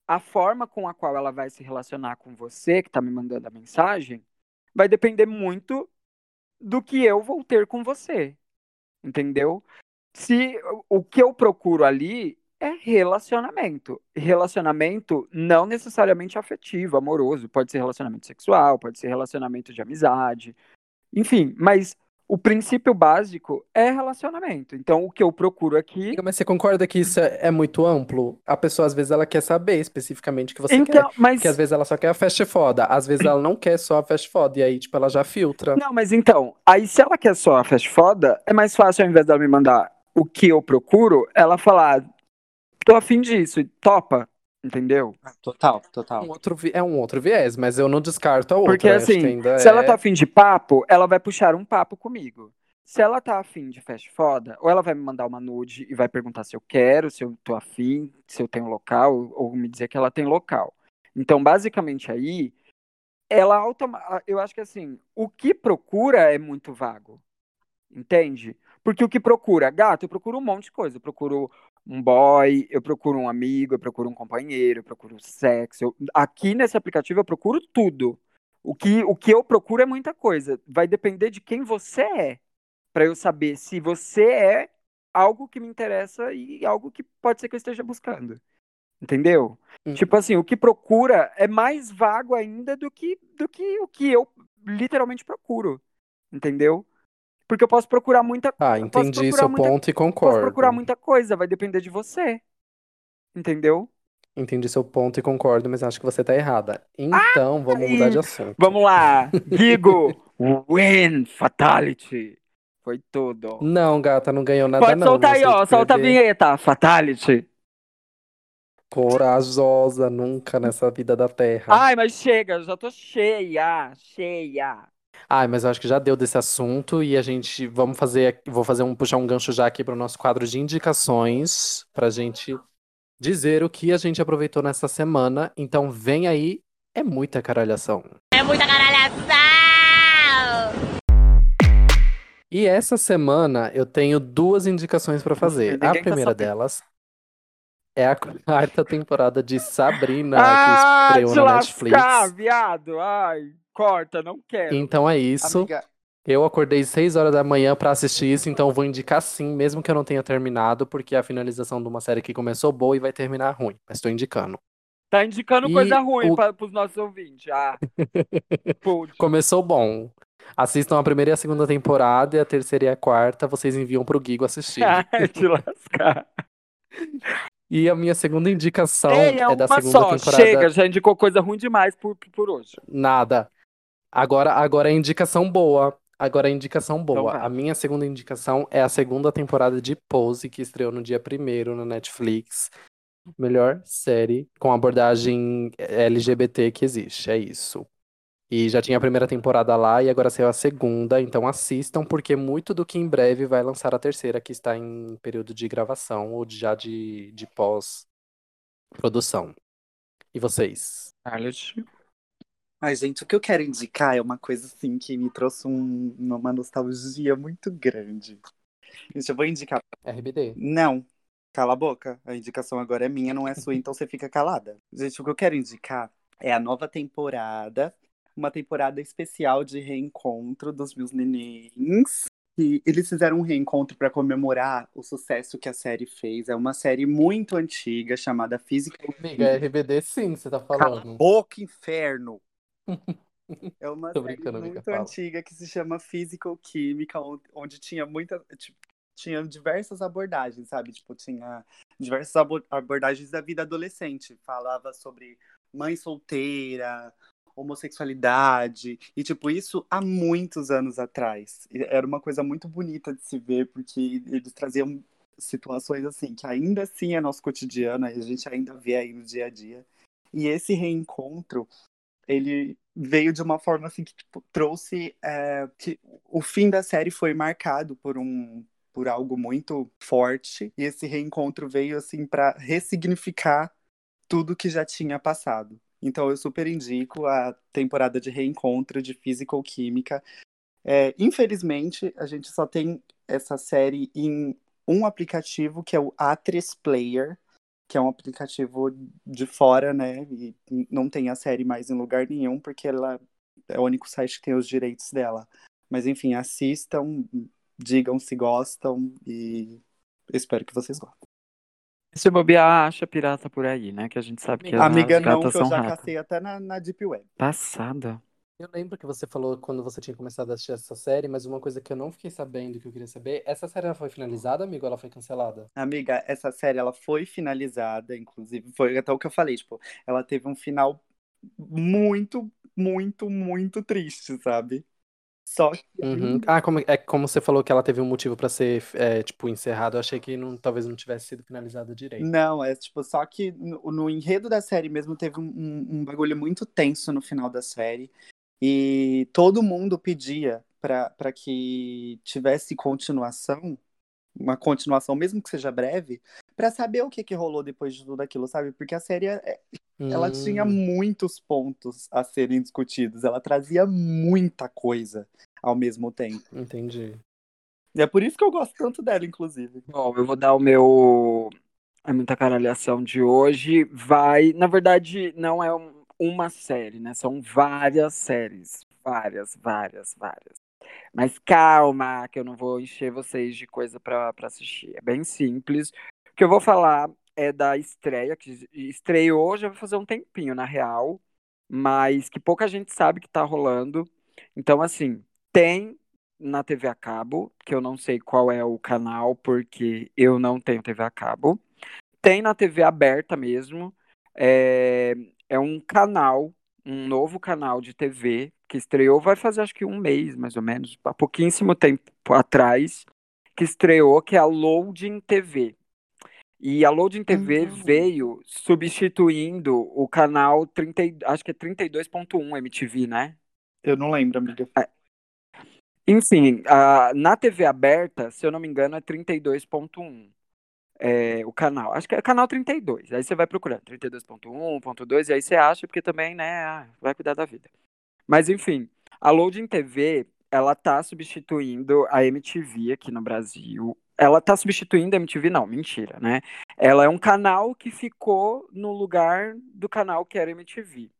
A forma com a qual ela vai se relacionar com você, que está me mandando a mensagem, vai depender muito do que eu vou ter com você. Entendeu? Se o que eu procuro ali é relacionamento. Relacionamento não necessariamente afetivo, amoroso, pode ser relacionamento sexual, pode ser relacionamento de amizade, enfim, mas o princípio básico é relacionamento. Então, o que eu procuro aqui. Mas você concorda que isso é, é muito amplo? A pessoa, às vezes, ela quer saber especificamente o que você então, quer. Mas... Porque às vezes ela só quer a fast foda, às vezes ela não quer só a fast foda, e aí, tipo, ela já filtra. Não, mas então, aí se ela quer só a fast foda, é mais fácil, ao invés dela me mandar o que eu procuro, ela falar, tô afim disso, topa. Entendeu? Total, total. Um outro é um outro viés, mas eu não descarto a outra. Porque assim, ainda se ela é- tá afim de papo, ela vai puxar um papo comigo. Se ela tá afim de fast foda, ou ela vai me mandar uma nude e vai perguntar se eu quero, se eu tô afim, se eu tenho local, ou me dizer que ela tem local. Então, basicamente aí, ela automa... eu acho que assim, o que procura é muito vago. Entende? Porque o que procura, gato, eu procuro um monte de coisa. Eu procuro um boy, eu procuro um amigo, eu procuro um companheiro, eu procuro sexo. Eu- Aqui nesse aplicativo eu procuro tudo. O que, o que eu procuro é muita coisa. Vai depender de quem você é. Pra eu saber se você é algo que me interessa e algo que pode ser que eu esteja buscando. Entendeu? Hum. Tipo assim, o que procura é mais vago ainda do que, do que o que eu literalmente procuro. Entendeu? Porque eu posso procurar muita Ah, eu posso entendi seu muita- ponto e Posso concordo. procurar muita coisa, vai depender de você. Entendeu? Entendi seu ponto e concordo, mas acho que você tá errada. Então, vamos mudar de assunto. Vamos lá, Gigo, win, fatality. Foi tudo. Não, gata, não ganhou nada Pode não. soltar aí, ó, solta a vinheta, fatality. Corajosa nunca nessa vida da terra. Ai, mas chega, eu já tô cheia, cheia. Ai, mas eu acho que já deu desse assunto e a gente vamos fazer, vou fazer um puxar um gancho já aqui para o nosso quadro de indicações pra gente dizer o que a gente aproveitou nessa semana. Então vem aí, é muita caralhação. É muita caralhação! E essa semana eu tenho duas indicações pra fazer. Ninguém A primeira delas é a quarta temporada de Sabrina, ah, que estreou te na lascar, Netflix. viado. Ai, corta, não quero. Então é isso. Amiga, Eu acordei 6 horas da manhã pra assistir isso, então vou indicar sim, mesmo que eu não tenha terminado, porque é a finalização de uma série que começou boa e vai terminar ruim. Mas tô indicando. Tá indicando E coisa ruim o- para pros nossos ouvintes. Ah. [LAUGHS] Começou bom. Assistam a primeira e a segunda temporada, e a terceira e a quarta vocês enviam pro Gigo assistir. [LAUGHS] Ai, te lascar. E a minha segunda indicação Ei, é é da segunda só, temporada. chega, já indicou coisa ruim demais por, por hoje. Nada. Agora, agora é indicação boa. Agora é indicação boa. vai. A minha segunda indicação é a segunda temporada de Pose, que estreou no dia 1 na Netflix. Melhor série com abordagem LGBT que existe. É isso. E já tinha a primeira temporada lá e agora saiu a segunda, então assistam, porque muito do que em breve vai lançar a terceira, que está em período de gravação ou de- já de, de pós-produção. E vocês? Charlotte. Ai, gente, o que eu quero indicar é uma coisa assim que me trouxe um- uma nostalgia muito grande. Gente, eu vou indicar. RBD. Não, cala a boca. A indicação agora é minha, não é sua, então você fica calada. Gente, o que eu quero indicar é a nova temporada, uma temporada especial de reencontro dos meus nenéns. E eles fizeram um reencontro para comemorar o sucesso que a série fez. É uma série muito antiga chamada Physical Amiga, RBD sim, você tá Cala a falando. boca, inferno! É uma Tô série amiga, muito fala. antiga que se chama Physical Química, onde, tinha muita. tipo, tinha diversas abordagens, sabe? Tipo, tinha diversas abo- abordagens da vida adolescente. Falava sobre mãe solteira, homossexualidade. E, tipo, isso há muitos anos atrás. Era uma coisa muito bonita de se ver, porque eles traziam situações assim, que ainda assim é nosso cotidiano, a gente ainda vê aí no dia a dia. E esse reencontro, ele veio de uma forma assim que tipo, trouxe é, que o fim da série foi marcado por um por algo muito forte e esse reencontro veio assim para ressignificar tudo que já tinha passado. Então eu super indico a temporada de reencontro de Physical Química. É, infelizmente a gente só tem essa série em um aplicativo que é o Atres Player, que é um aplicativo de fora, né? E não tem a série mais em lugar nenhum, porque ela é o único site que tem os direitos dela. Mas enfim, assistam, digam se gostam e espero que vocês gostem. Se bobear, acha pirata por aí, né? Que a gente sabe que as Amiga, não, piratas que eu já ratas. cacei até na, na Deep Web. Passada. Eu lembro que você falou quando você tinha começado a assistir essa série, mas uma coisa que eu não fiquei sabendo que eu queria saber, essa série ela foi finalizada, amigo, ou ela foi cancelada? Amiga, essa série ela foi finalizada, inclusive, foi até o que eu falei, tipo, ela teve um final muito, muito, muito triste, sabe? Só que Uhum. Ah, como, é como você falou que ela teve um motivo pra ser, é, tipo, encerrado, eu achei que não, talvez não tivesse sido finalizada direito. Não, é tipo, só que no, no enredo da série mesmo teve um, um, um bagulho muito tenso no final da série. E todo mundo pedia pra pra que tivesse continuação, uma continuação, mesmo que seja breve, pra saber o que que rolou depois de tudo aquilo, sabe? Porque a série, é- ela tinha Hum, muitos pontos a serem discutidos, ela trazia muita coisa ao mesmo tempo. entendi. E é por isso que eu gosto tanto dela, inclusive. Bom, eu vou dar o meu. É muita caralhação de hoje. Vai. Na verdade, não é um- uma série, né? São várias séries. Várias, várias, várias. Mas calma, que eu não vou encher vocês de coisa pra assistir. É bem simples. O que eu vou falar é da estreia, que estreou já vai fazer um tempinho, na real, mas que pouca gente sabe que tá rolando. Então, assim, tem na TV a cabo, que eu não sei qual é o canal, porque eu não tenho TV a cabo. Tem na TV aberta mesmo. É, é um canal, um novo canal de TV que estreou, vai fazer acho que um mês, mais ou menos, há pouquíssimo tempo atrás, que estreou, que é a Loading TV. E a Loading TV Hum. veio substituindo o canal 30, e- acho que é 32.1 MTV, né? Eu não lembro, amiga. Enfim, a- na TV aberta, se eu não me engano, é 32.1 é, o canal. Acho que é canal 32. Aí você vai procurando 32.1, ponto 2, e aí você acha, porque também, né, ah, vai cuidar da vida. Mas enfim, a Loading TV, ela tá substituindo a MTV aqui no Brasil. Ela tá substituindo a MTV, não, mentira, né? Ela é um canal que ficou no lugar do canal que era MTV.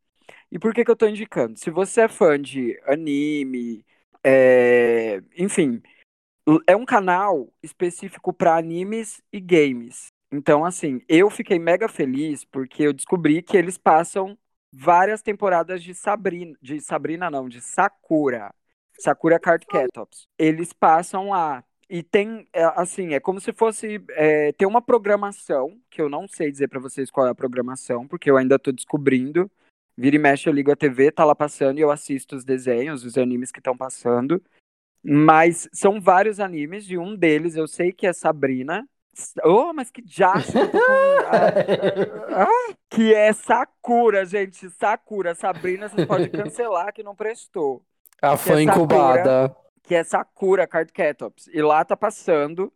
E por que que eu tô indicando? Se você é fã de anime, é, enfim, é um canal específico para animes e games. Então, assim, eu fiquei mega feliz porque eu descobri que eles passam várias temporadas de Sabrina, de Sabrina não, de Sakura, Sakura Card Captors. Eles passam lá e tem, é, assim, é como se fosse é, tem uma programação que eu não sei dizer para vocês qual é a programação porque eu ainda tô descobrindo. Vira e mexe, eu ligo a TV, tá lá passando e eu assisto os desenhos, os animes que estão passando. Mas são vários animes, e um deles eu sei que é Sabrina. Oh, mas que com- Ah, [LAUGHS] ah, que é Sakura, gente. Sakura. Sabrina, vocês podem [LAUGHS] cancelar que não prestou. A Que fã é Sakura. incubada. Que é Sakura Card Captors. E lá tá passando.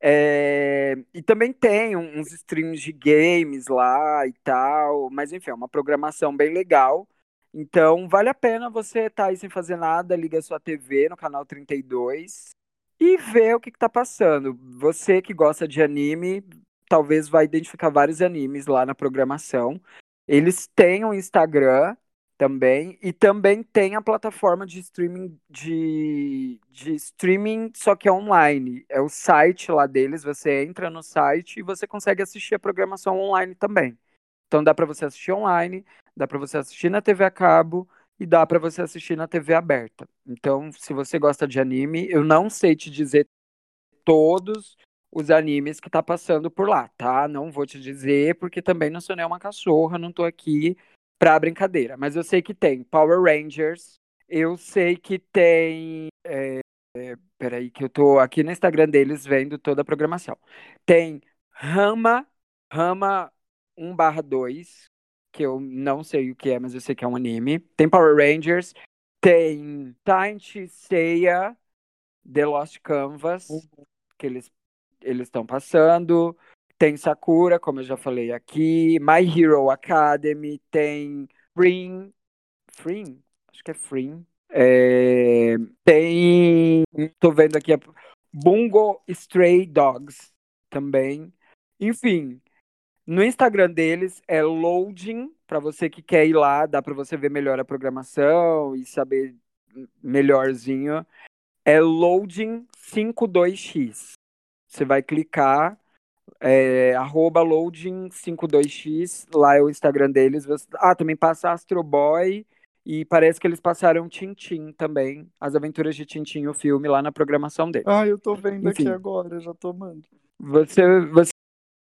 é, E também tem um- uns streams de games lá e tal. Mas enfim, é uma programação bem legal. Então, vale a pena você estar aí sem fazer nada, liga a sua TV no canal 32 e ver o que, que tá passando. Você que gosta de anime, talvez vai identificar vários animes lá na programação. Eles têm um Instagram também e também tem a plataforma de streaming de, de streaming, só que é online. É o site lá deles, você entra no site e você consegue assistir a programação online também. Então dá para você assistir online, dá para você assistir na TV a cabo e dá para você assistir na TV aberta. Então, se você gosta de anime, eu não sei te dizer todos os animes que tá passando por lá, tá? Não vou te dizer porque também não sou nem uma cachorra, não tô aqui pra brincadeira, mas eu sei que tem Power Rangers, eu sei que tem é, é, peraí que eu tô aqui no Instagram deles vendo toda a programação. Tem Rama, Rama 1/2, que eu não sei o que é, mas eu sei que é um anime. Tem Power Rangers, tem Saint Seiya, The Lost Canvas, que eles eles estão passando. Tem Sakura, como eu já falei aqui, My Hero Academy, tem Free, Free, acho que é Free. É, tem, tô vendo aqui, a Bungo Stray Dogs também. Enfim, no Instagram deles é loading, para você que quer ir lá, dá para você ver melhor a programação e saber melhorzinho. é Loading 52x. Você vai clicar, é, arroba Loading52x, lá é o Instagram deles. Ah, também passa Astro Boy e parece que eles passaram Tintim também, As Aventuras de Tintim, o filme, lá na programação deles. Ah, eu tô vendo Enfim, aqui agora, já tô amando. Você, você,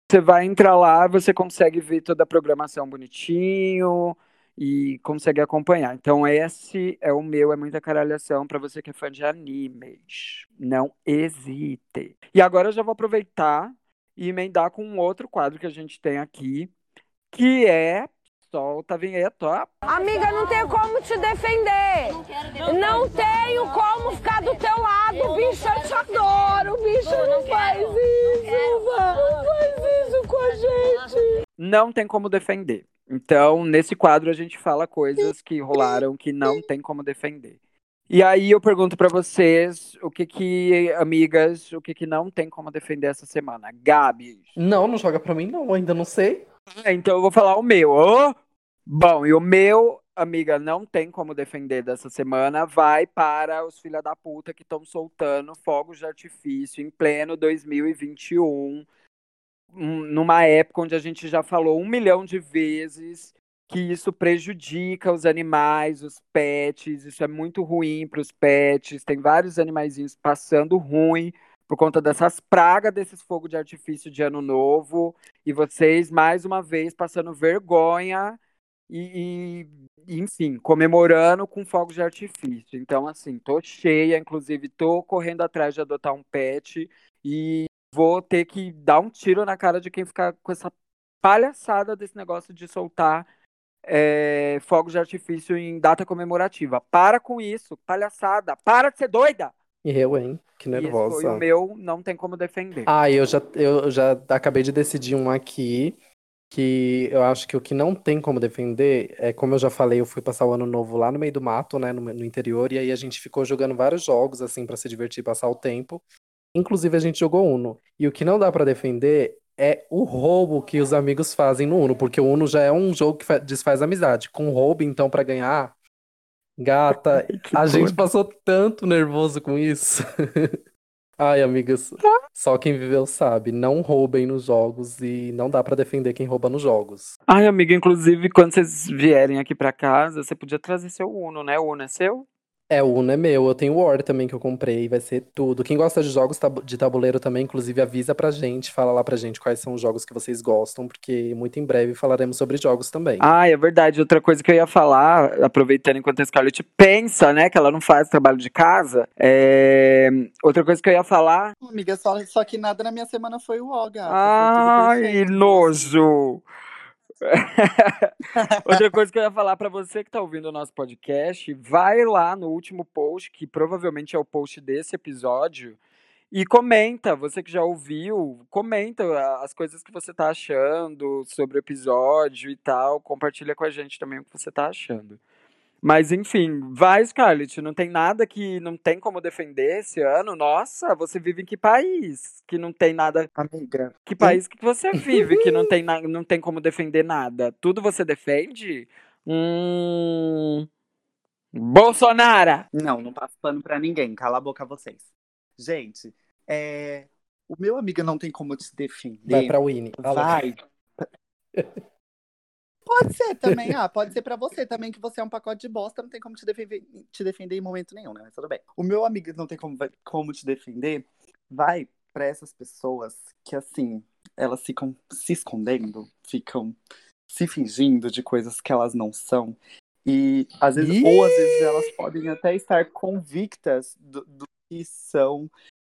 você vai entrar lá, você consegue ver toda a programação bonitinho e consegue acompanhar. Então esse é o meu, é muita caralhação para você que é fã de animes. Não hesite. E agora eu já vou aproveitar e emendar com um outro quadro que a gente tem aqui, que é solta a vinheta. Amiga, não tenho como te defender. Não tenho como ficar do teu lado, bicho. Eu te adoro, bicho. Não faz isso, não gente. Não tem como defender. Então, nesse quadro, a gente fala coisas que rolaram que não tem como defender. E aí eu pergunto para vocês, o que que, amigas, o que que não tem como defender essa semana? Gabi. Não, não joga para mim não, ainda não sei. É, então eu vou falar o meu. Oh! Bom, e o meu, amiga, não tem como defender dessa semana, vai para os filha da puta que estão soltando fogos de artifício em pleno 2021, numa época onde a gente já falou um milhão de vezes que isso prejudica os animais, os pets, isso é muito ruim para os pets, tem vários animaizinhos passando ruim por conta dessas pragas desses fogos de artifício de ano novo, e vocês, mais uma vez, passando vergonha e, e, enfim, comemorando com fogos de artifício. Então, assim, tô cheia, inclusive tô correndo atrás de adotar um pet e vou ter que dar um tiro na cara de quem ficar com essa palhaçada desse negócio de soltar é, fogos de artifício em data comemorativa. Para com isso, palhaçada, para de ser doida! E eu, hein? Que nervosa. Foi o meu, não tem como defender. Ah, eu já, eu já acabei de decidir um aqui que eu acho que o que não tem como defender é, como eu já falei, eu fui passar o ano novo lá no meio do mato, né, no, no interior, e aí a gente ficou jogando vários jogos, assim, para se divertir, passar o tempo. Inclusive a gente jogou Uno. E o que não dá para defender é o roubo que os amigos fazem no Uno, porque o Uno já é um jogo que desfaz amizade. Com roubo, então, para ganhar, gata, [LAUGHS] a gente passou tanto nervoso com isso. [LAUGHS] Ai, amigas, só quem viveu sabe. Não roubem nos jogos e não dá para defender quem rouba nos jogos. Ai, amiga, inclusive, quando vocês vierem aqui para casa, você podia trazer seu Uno, né? O Uno é seu? É, o Uno é meu. Eu tenho o War também que eu comprei, vai ser tudo. Quem gosta de jogos de tabuleiro também, inclusive, avisa pra gente, fala lá pra gente quais são os jogos que vocês gostam, porque muito em breve falaremos sobre jogos também. Ah, é verdade. Outra coisa que eu ia falar, aproveitando enquanto a Scarlett pensa, né, que ela não faz trabalho de casa, é... outra coisa que eu ia falar. Amiga, só, só que nada na minha semana foi o Olga. Ai, nojo! [LAUGHS] Outra coisa que eu ia falar para você que tá ouvindo o nosso podcast, vai lá no último post, que provavelmente é o post desse episódio, e comenta, você que já ouviu, comenta as coisas que você tá achando sobre o episódio e tal, compartilha com a gente também o que você tá achando. Mas enfim, vai, Scarlett. Não tem nada que não tem como defender esse ano. Nossa, você vive em que país que não tem nada? Amiga. Que país que você vive que não [LAUGHS] tem, na... não tem como defender nada? Tudo você defende? Hum. Bolsonaro! Não, não passo pano pra ninguém. Cala a boca vocês. Gente, é... o meu amigo não tem como te defender. Vai pra Winnie. Vai. [LAUGHS] Pode ser também, ah, pode ser para você também, que você é um pacote de bosta, não tem como te defender, te defender em momento nenhum, né? Mas tudo bem. O meu amigo não tem como, como te defender, vai para essas pessoas que, assim, elas ficam se escondendo, ficam se fingindo de coisas que elas não são. E às vezes, ou às vezes elas podem até estar convictas do, do que são,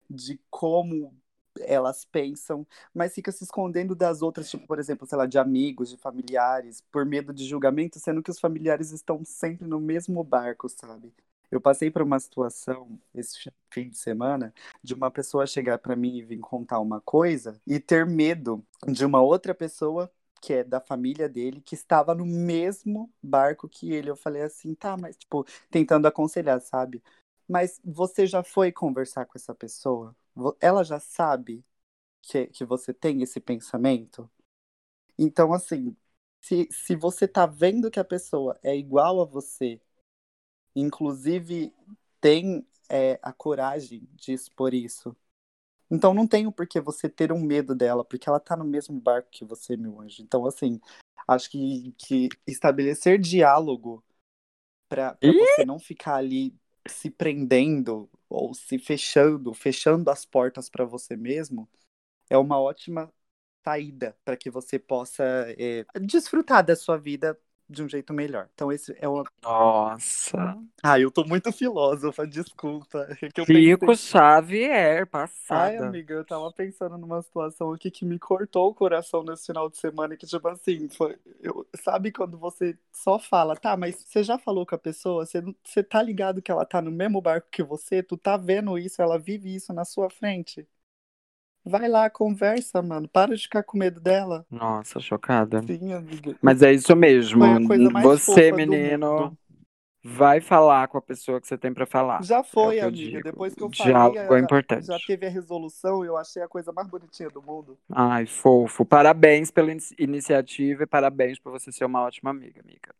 de como elas pensam, mas fica se escondendo das outras, tipo, por exemplo, sei lá, de amigos, de familiares, por medo de julgamento, sendo que os familiares estão sempre no mesmo barco, sabe? Eu passei por uma situação esse fim de semana de uma pessoa chegar para mim e vir contar uma coisa e ter medo de uma outra pessoa que é da família dele, que estava no mesmo barco que ele. Eu falei assim, tá, mas tipo, tentando aconselhar, sabe? Mas você já foi conversar com essa pessoa? Ela já sabe que, que você tem esse pensamento. Então, assim, se, se você tá vendo que a pessoa é igual a você, inclusive tem é, a coragem de expor isso. Então não tem o porquê você ter um medo dela, porque ela tá no mesmo barco que você, meu anjo. Então, assim, acho que, que estabelecer diálogo para você não ficar ali se prendendo ou se fechando, fechando as portas para você mesmo, é uma ótima saída para que você possa é, desfrutar da sua vida de um jeito melhor. Então esse é o Nossa. Ah, eu tô muito filósofa, desculpa. É Chico pensei... Xavier, passada. Ai, amiga, eu tava pensando numa situação aqui que me cortou o coração nesse final de semana, que tipo assim, foi... eu... sabe quando você só fala, tá, mas você já falou com a pessoa, você, você tá ligado que ela tá no mesmo barco que você, tu tá vendo isso, ela vive isso na sua frente. Vai lá, conversa, mano. Para de ficar com medo dela. Nossa, chocada. Sim, amiga. Mas é isso mesmo. Foi a coisa mais Você, menino, vai falar com a pessoa que você tem pra falar. Já foi, É que eu amiga. Depois que eu Diálogo falei, é já- importante. já teve a resolução, eu achei a coisa mais bonitinha do mundo. Ai, fofo. Parabéns pela in- iniciativa e parabéns por você ser uma ótima amiga, amiga.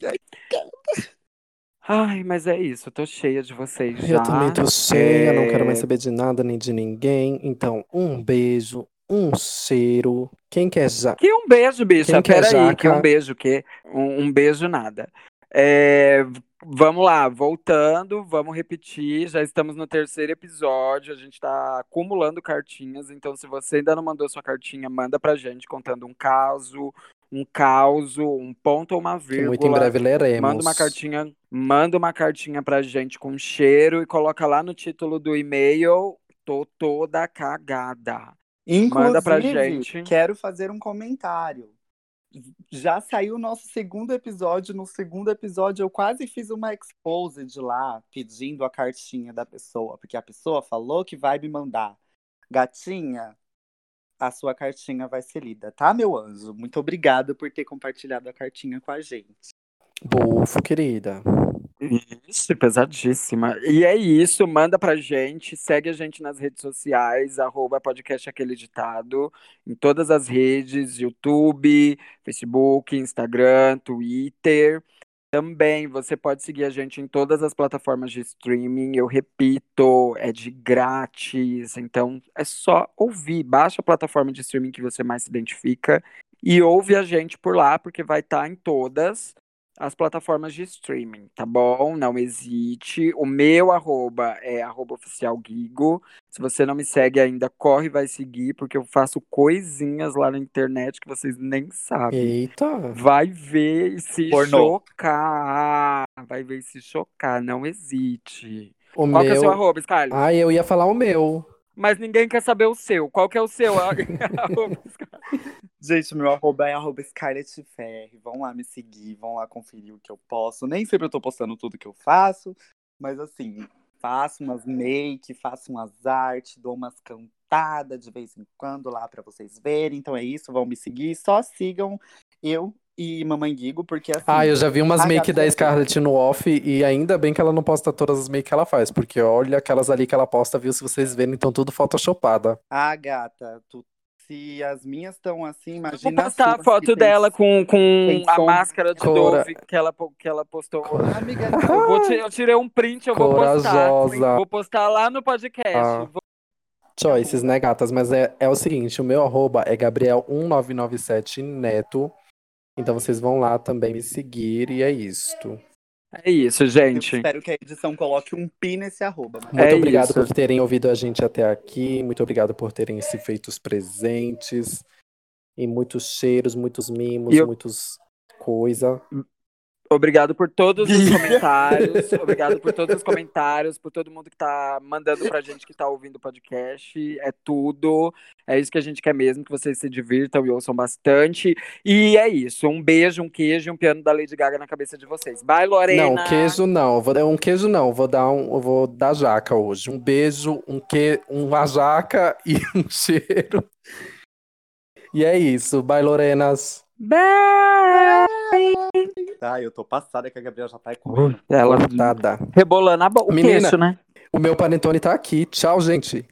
Ai, mas é isso. Eu tô cheia de vocês já. Eu também tô cheia, não quero mais É, saber de nada nem de ninguém. Então, um beijo, um cheiro. Quem quer já? Que um beijo, bicha. Quem quer Peraí, que jaca? um beijo, que um, um beijo nada. É, v- vamos lá, voltando, vamos repetir. Já estamos no terceiro episódio. A gente tá acumulando cartinhas. Então, se você ainda não mandou sua cartinha, manda pra gente contando um caso, um caos, um ponto ou uma vírgula. muito em breve leremos. Manda uma cartinha, manda uma cartinha pra gente com cheiro e coloca lá no título do e-mail. Tô toda cagada. Manda pra Inclusive, gente. quero fazer um comentário. Já saiu o nosso segundo episódio. No segundo episódio, eu quase fiz uma exposed lá, pedindo a cartinha da pessoa, porque a pessoa falou que vai me mandar. Gatinha, a sua cartinha vai ser lida, tá, meu anjo? Muito obrigada por ter compartilhado a cartinha com a gente. Bufo, querida. Isso, pesadíssima. E é isso, manda pra gente, segue a gente nas redes sociais, arroba podcast aquele ditado, em todas as redes, YouTube, Facebook, Instagram, Twitter. Também você pode seguir a gente em todas as plataformas de streaming. Eu repito, é de grátis. Então é só ouvir. Baixa a plataforma de streaming que você mais se identifica e ouve a gente por lá, porque vai estar em todas as plataformas de streaming, tá bom? Não hesite. O meu arroba é arroba oficial Guigo. Se você não me segue ainda, corre e vai seguir, porque eu faço coisinhas lá na internet que vocês nem sabem. Eita. Vai ver e se Pornô. chocar. Vai ver e se chocar, não hesite. O Qual que é o seu meu. arroba, Scarlett? Ai, eu ia falar o meu. Mas ninguém quer saber o seu. Qual que é o seu [LAUGHS] arroba, Scarlett? Gente, meu arroba é arroba Scarlett Ferri. Vão lá me seguir, vão lá conferir o que eu posso. Nem sempre eu tô postando tudo que eu faço, mas assim, faço umas make, faço umas artes, dou umas cantadas de vez em quando lá pra vocês verem. Então é isso, vão me seguir. Só sigam eu e Mamãe Guigo, porque assim. Ah, eu já vi umas make da Scarlett no off e ainda bem que ela não posta todas as make que ela faz, porque olha aquelas ali que ela posta, viu? Se vocês verem, então tudo photoshopada. Ah, gata, tu- se as minhas estão assim, Vou imagina postar a suas que foto tem- dela com, com a máscara de Cora- Dove que ela, que ela postou. Amiga, Eu, vou eu tirei um print, eu vou postar. Corajosa. Vou postar lá no podcast. Ah. Vou- Choices, né, gatas? Mas é, é o seguinte, o meu arroba é Gabriel1997 Neto. Então vocês vão lá também me seguir e é isto. É isso, eu gente. espero que a edição coloque um pi nesse arroba. mas- Muito É obrigado isso. por terem ouvido a gente até aqui. Muito obrigado por terem se feito os presentes. E muitos cheiros, muitos mimos, E eu- muitos coisa. Obrigado por todos os [LAUGHS] comentários. Obrigado por todos os comentários, por todo mundo que tá mandando pra gente que tá ouvindo o podcast. É tudo. É isso que a gente quer mesmo, que vocês se divirtam e ouçam bastante. E é isso. Um beijo, um queijo e um piano da Lady Gaga na cabeça de vocês. Bye, Lorena! Não, queijo não. Vou dar um queijo não. Vou dar um, eu vou dar jaca hoje. Um beijo, um que, uma jaca e [LAUGHS] um cheiro. E é isso. Bye, Lorenas. Bye! Tá, eu tô passada que a Gabriela já tá comendo. Ela Cortada. rebolando a bo- o Menina. queixo, né? O meu panetone tá aqui. Tchau, gente.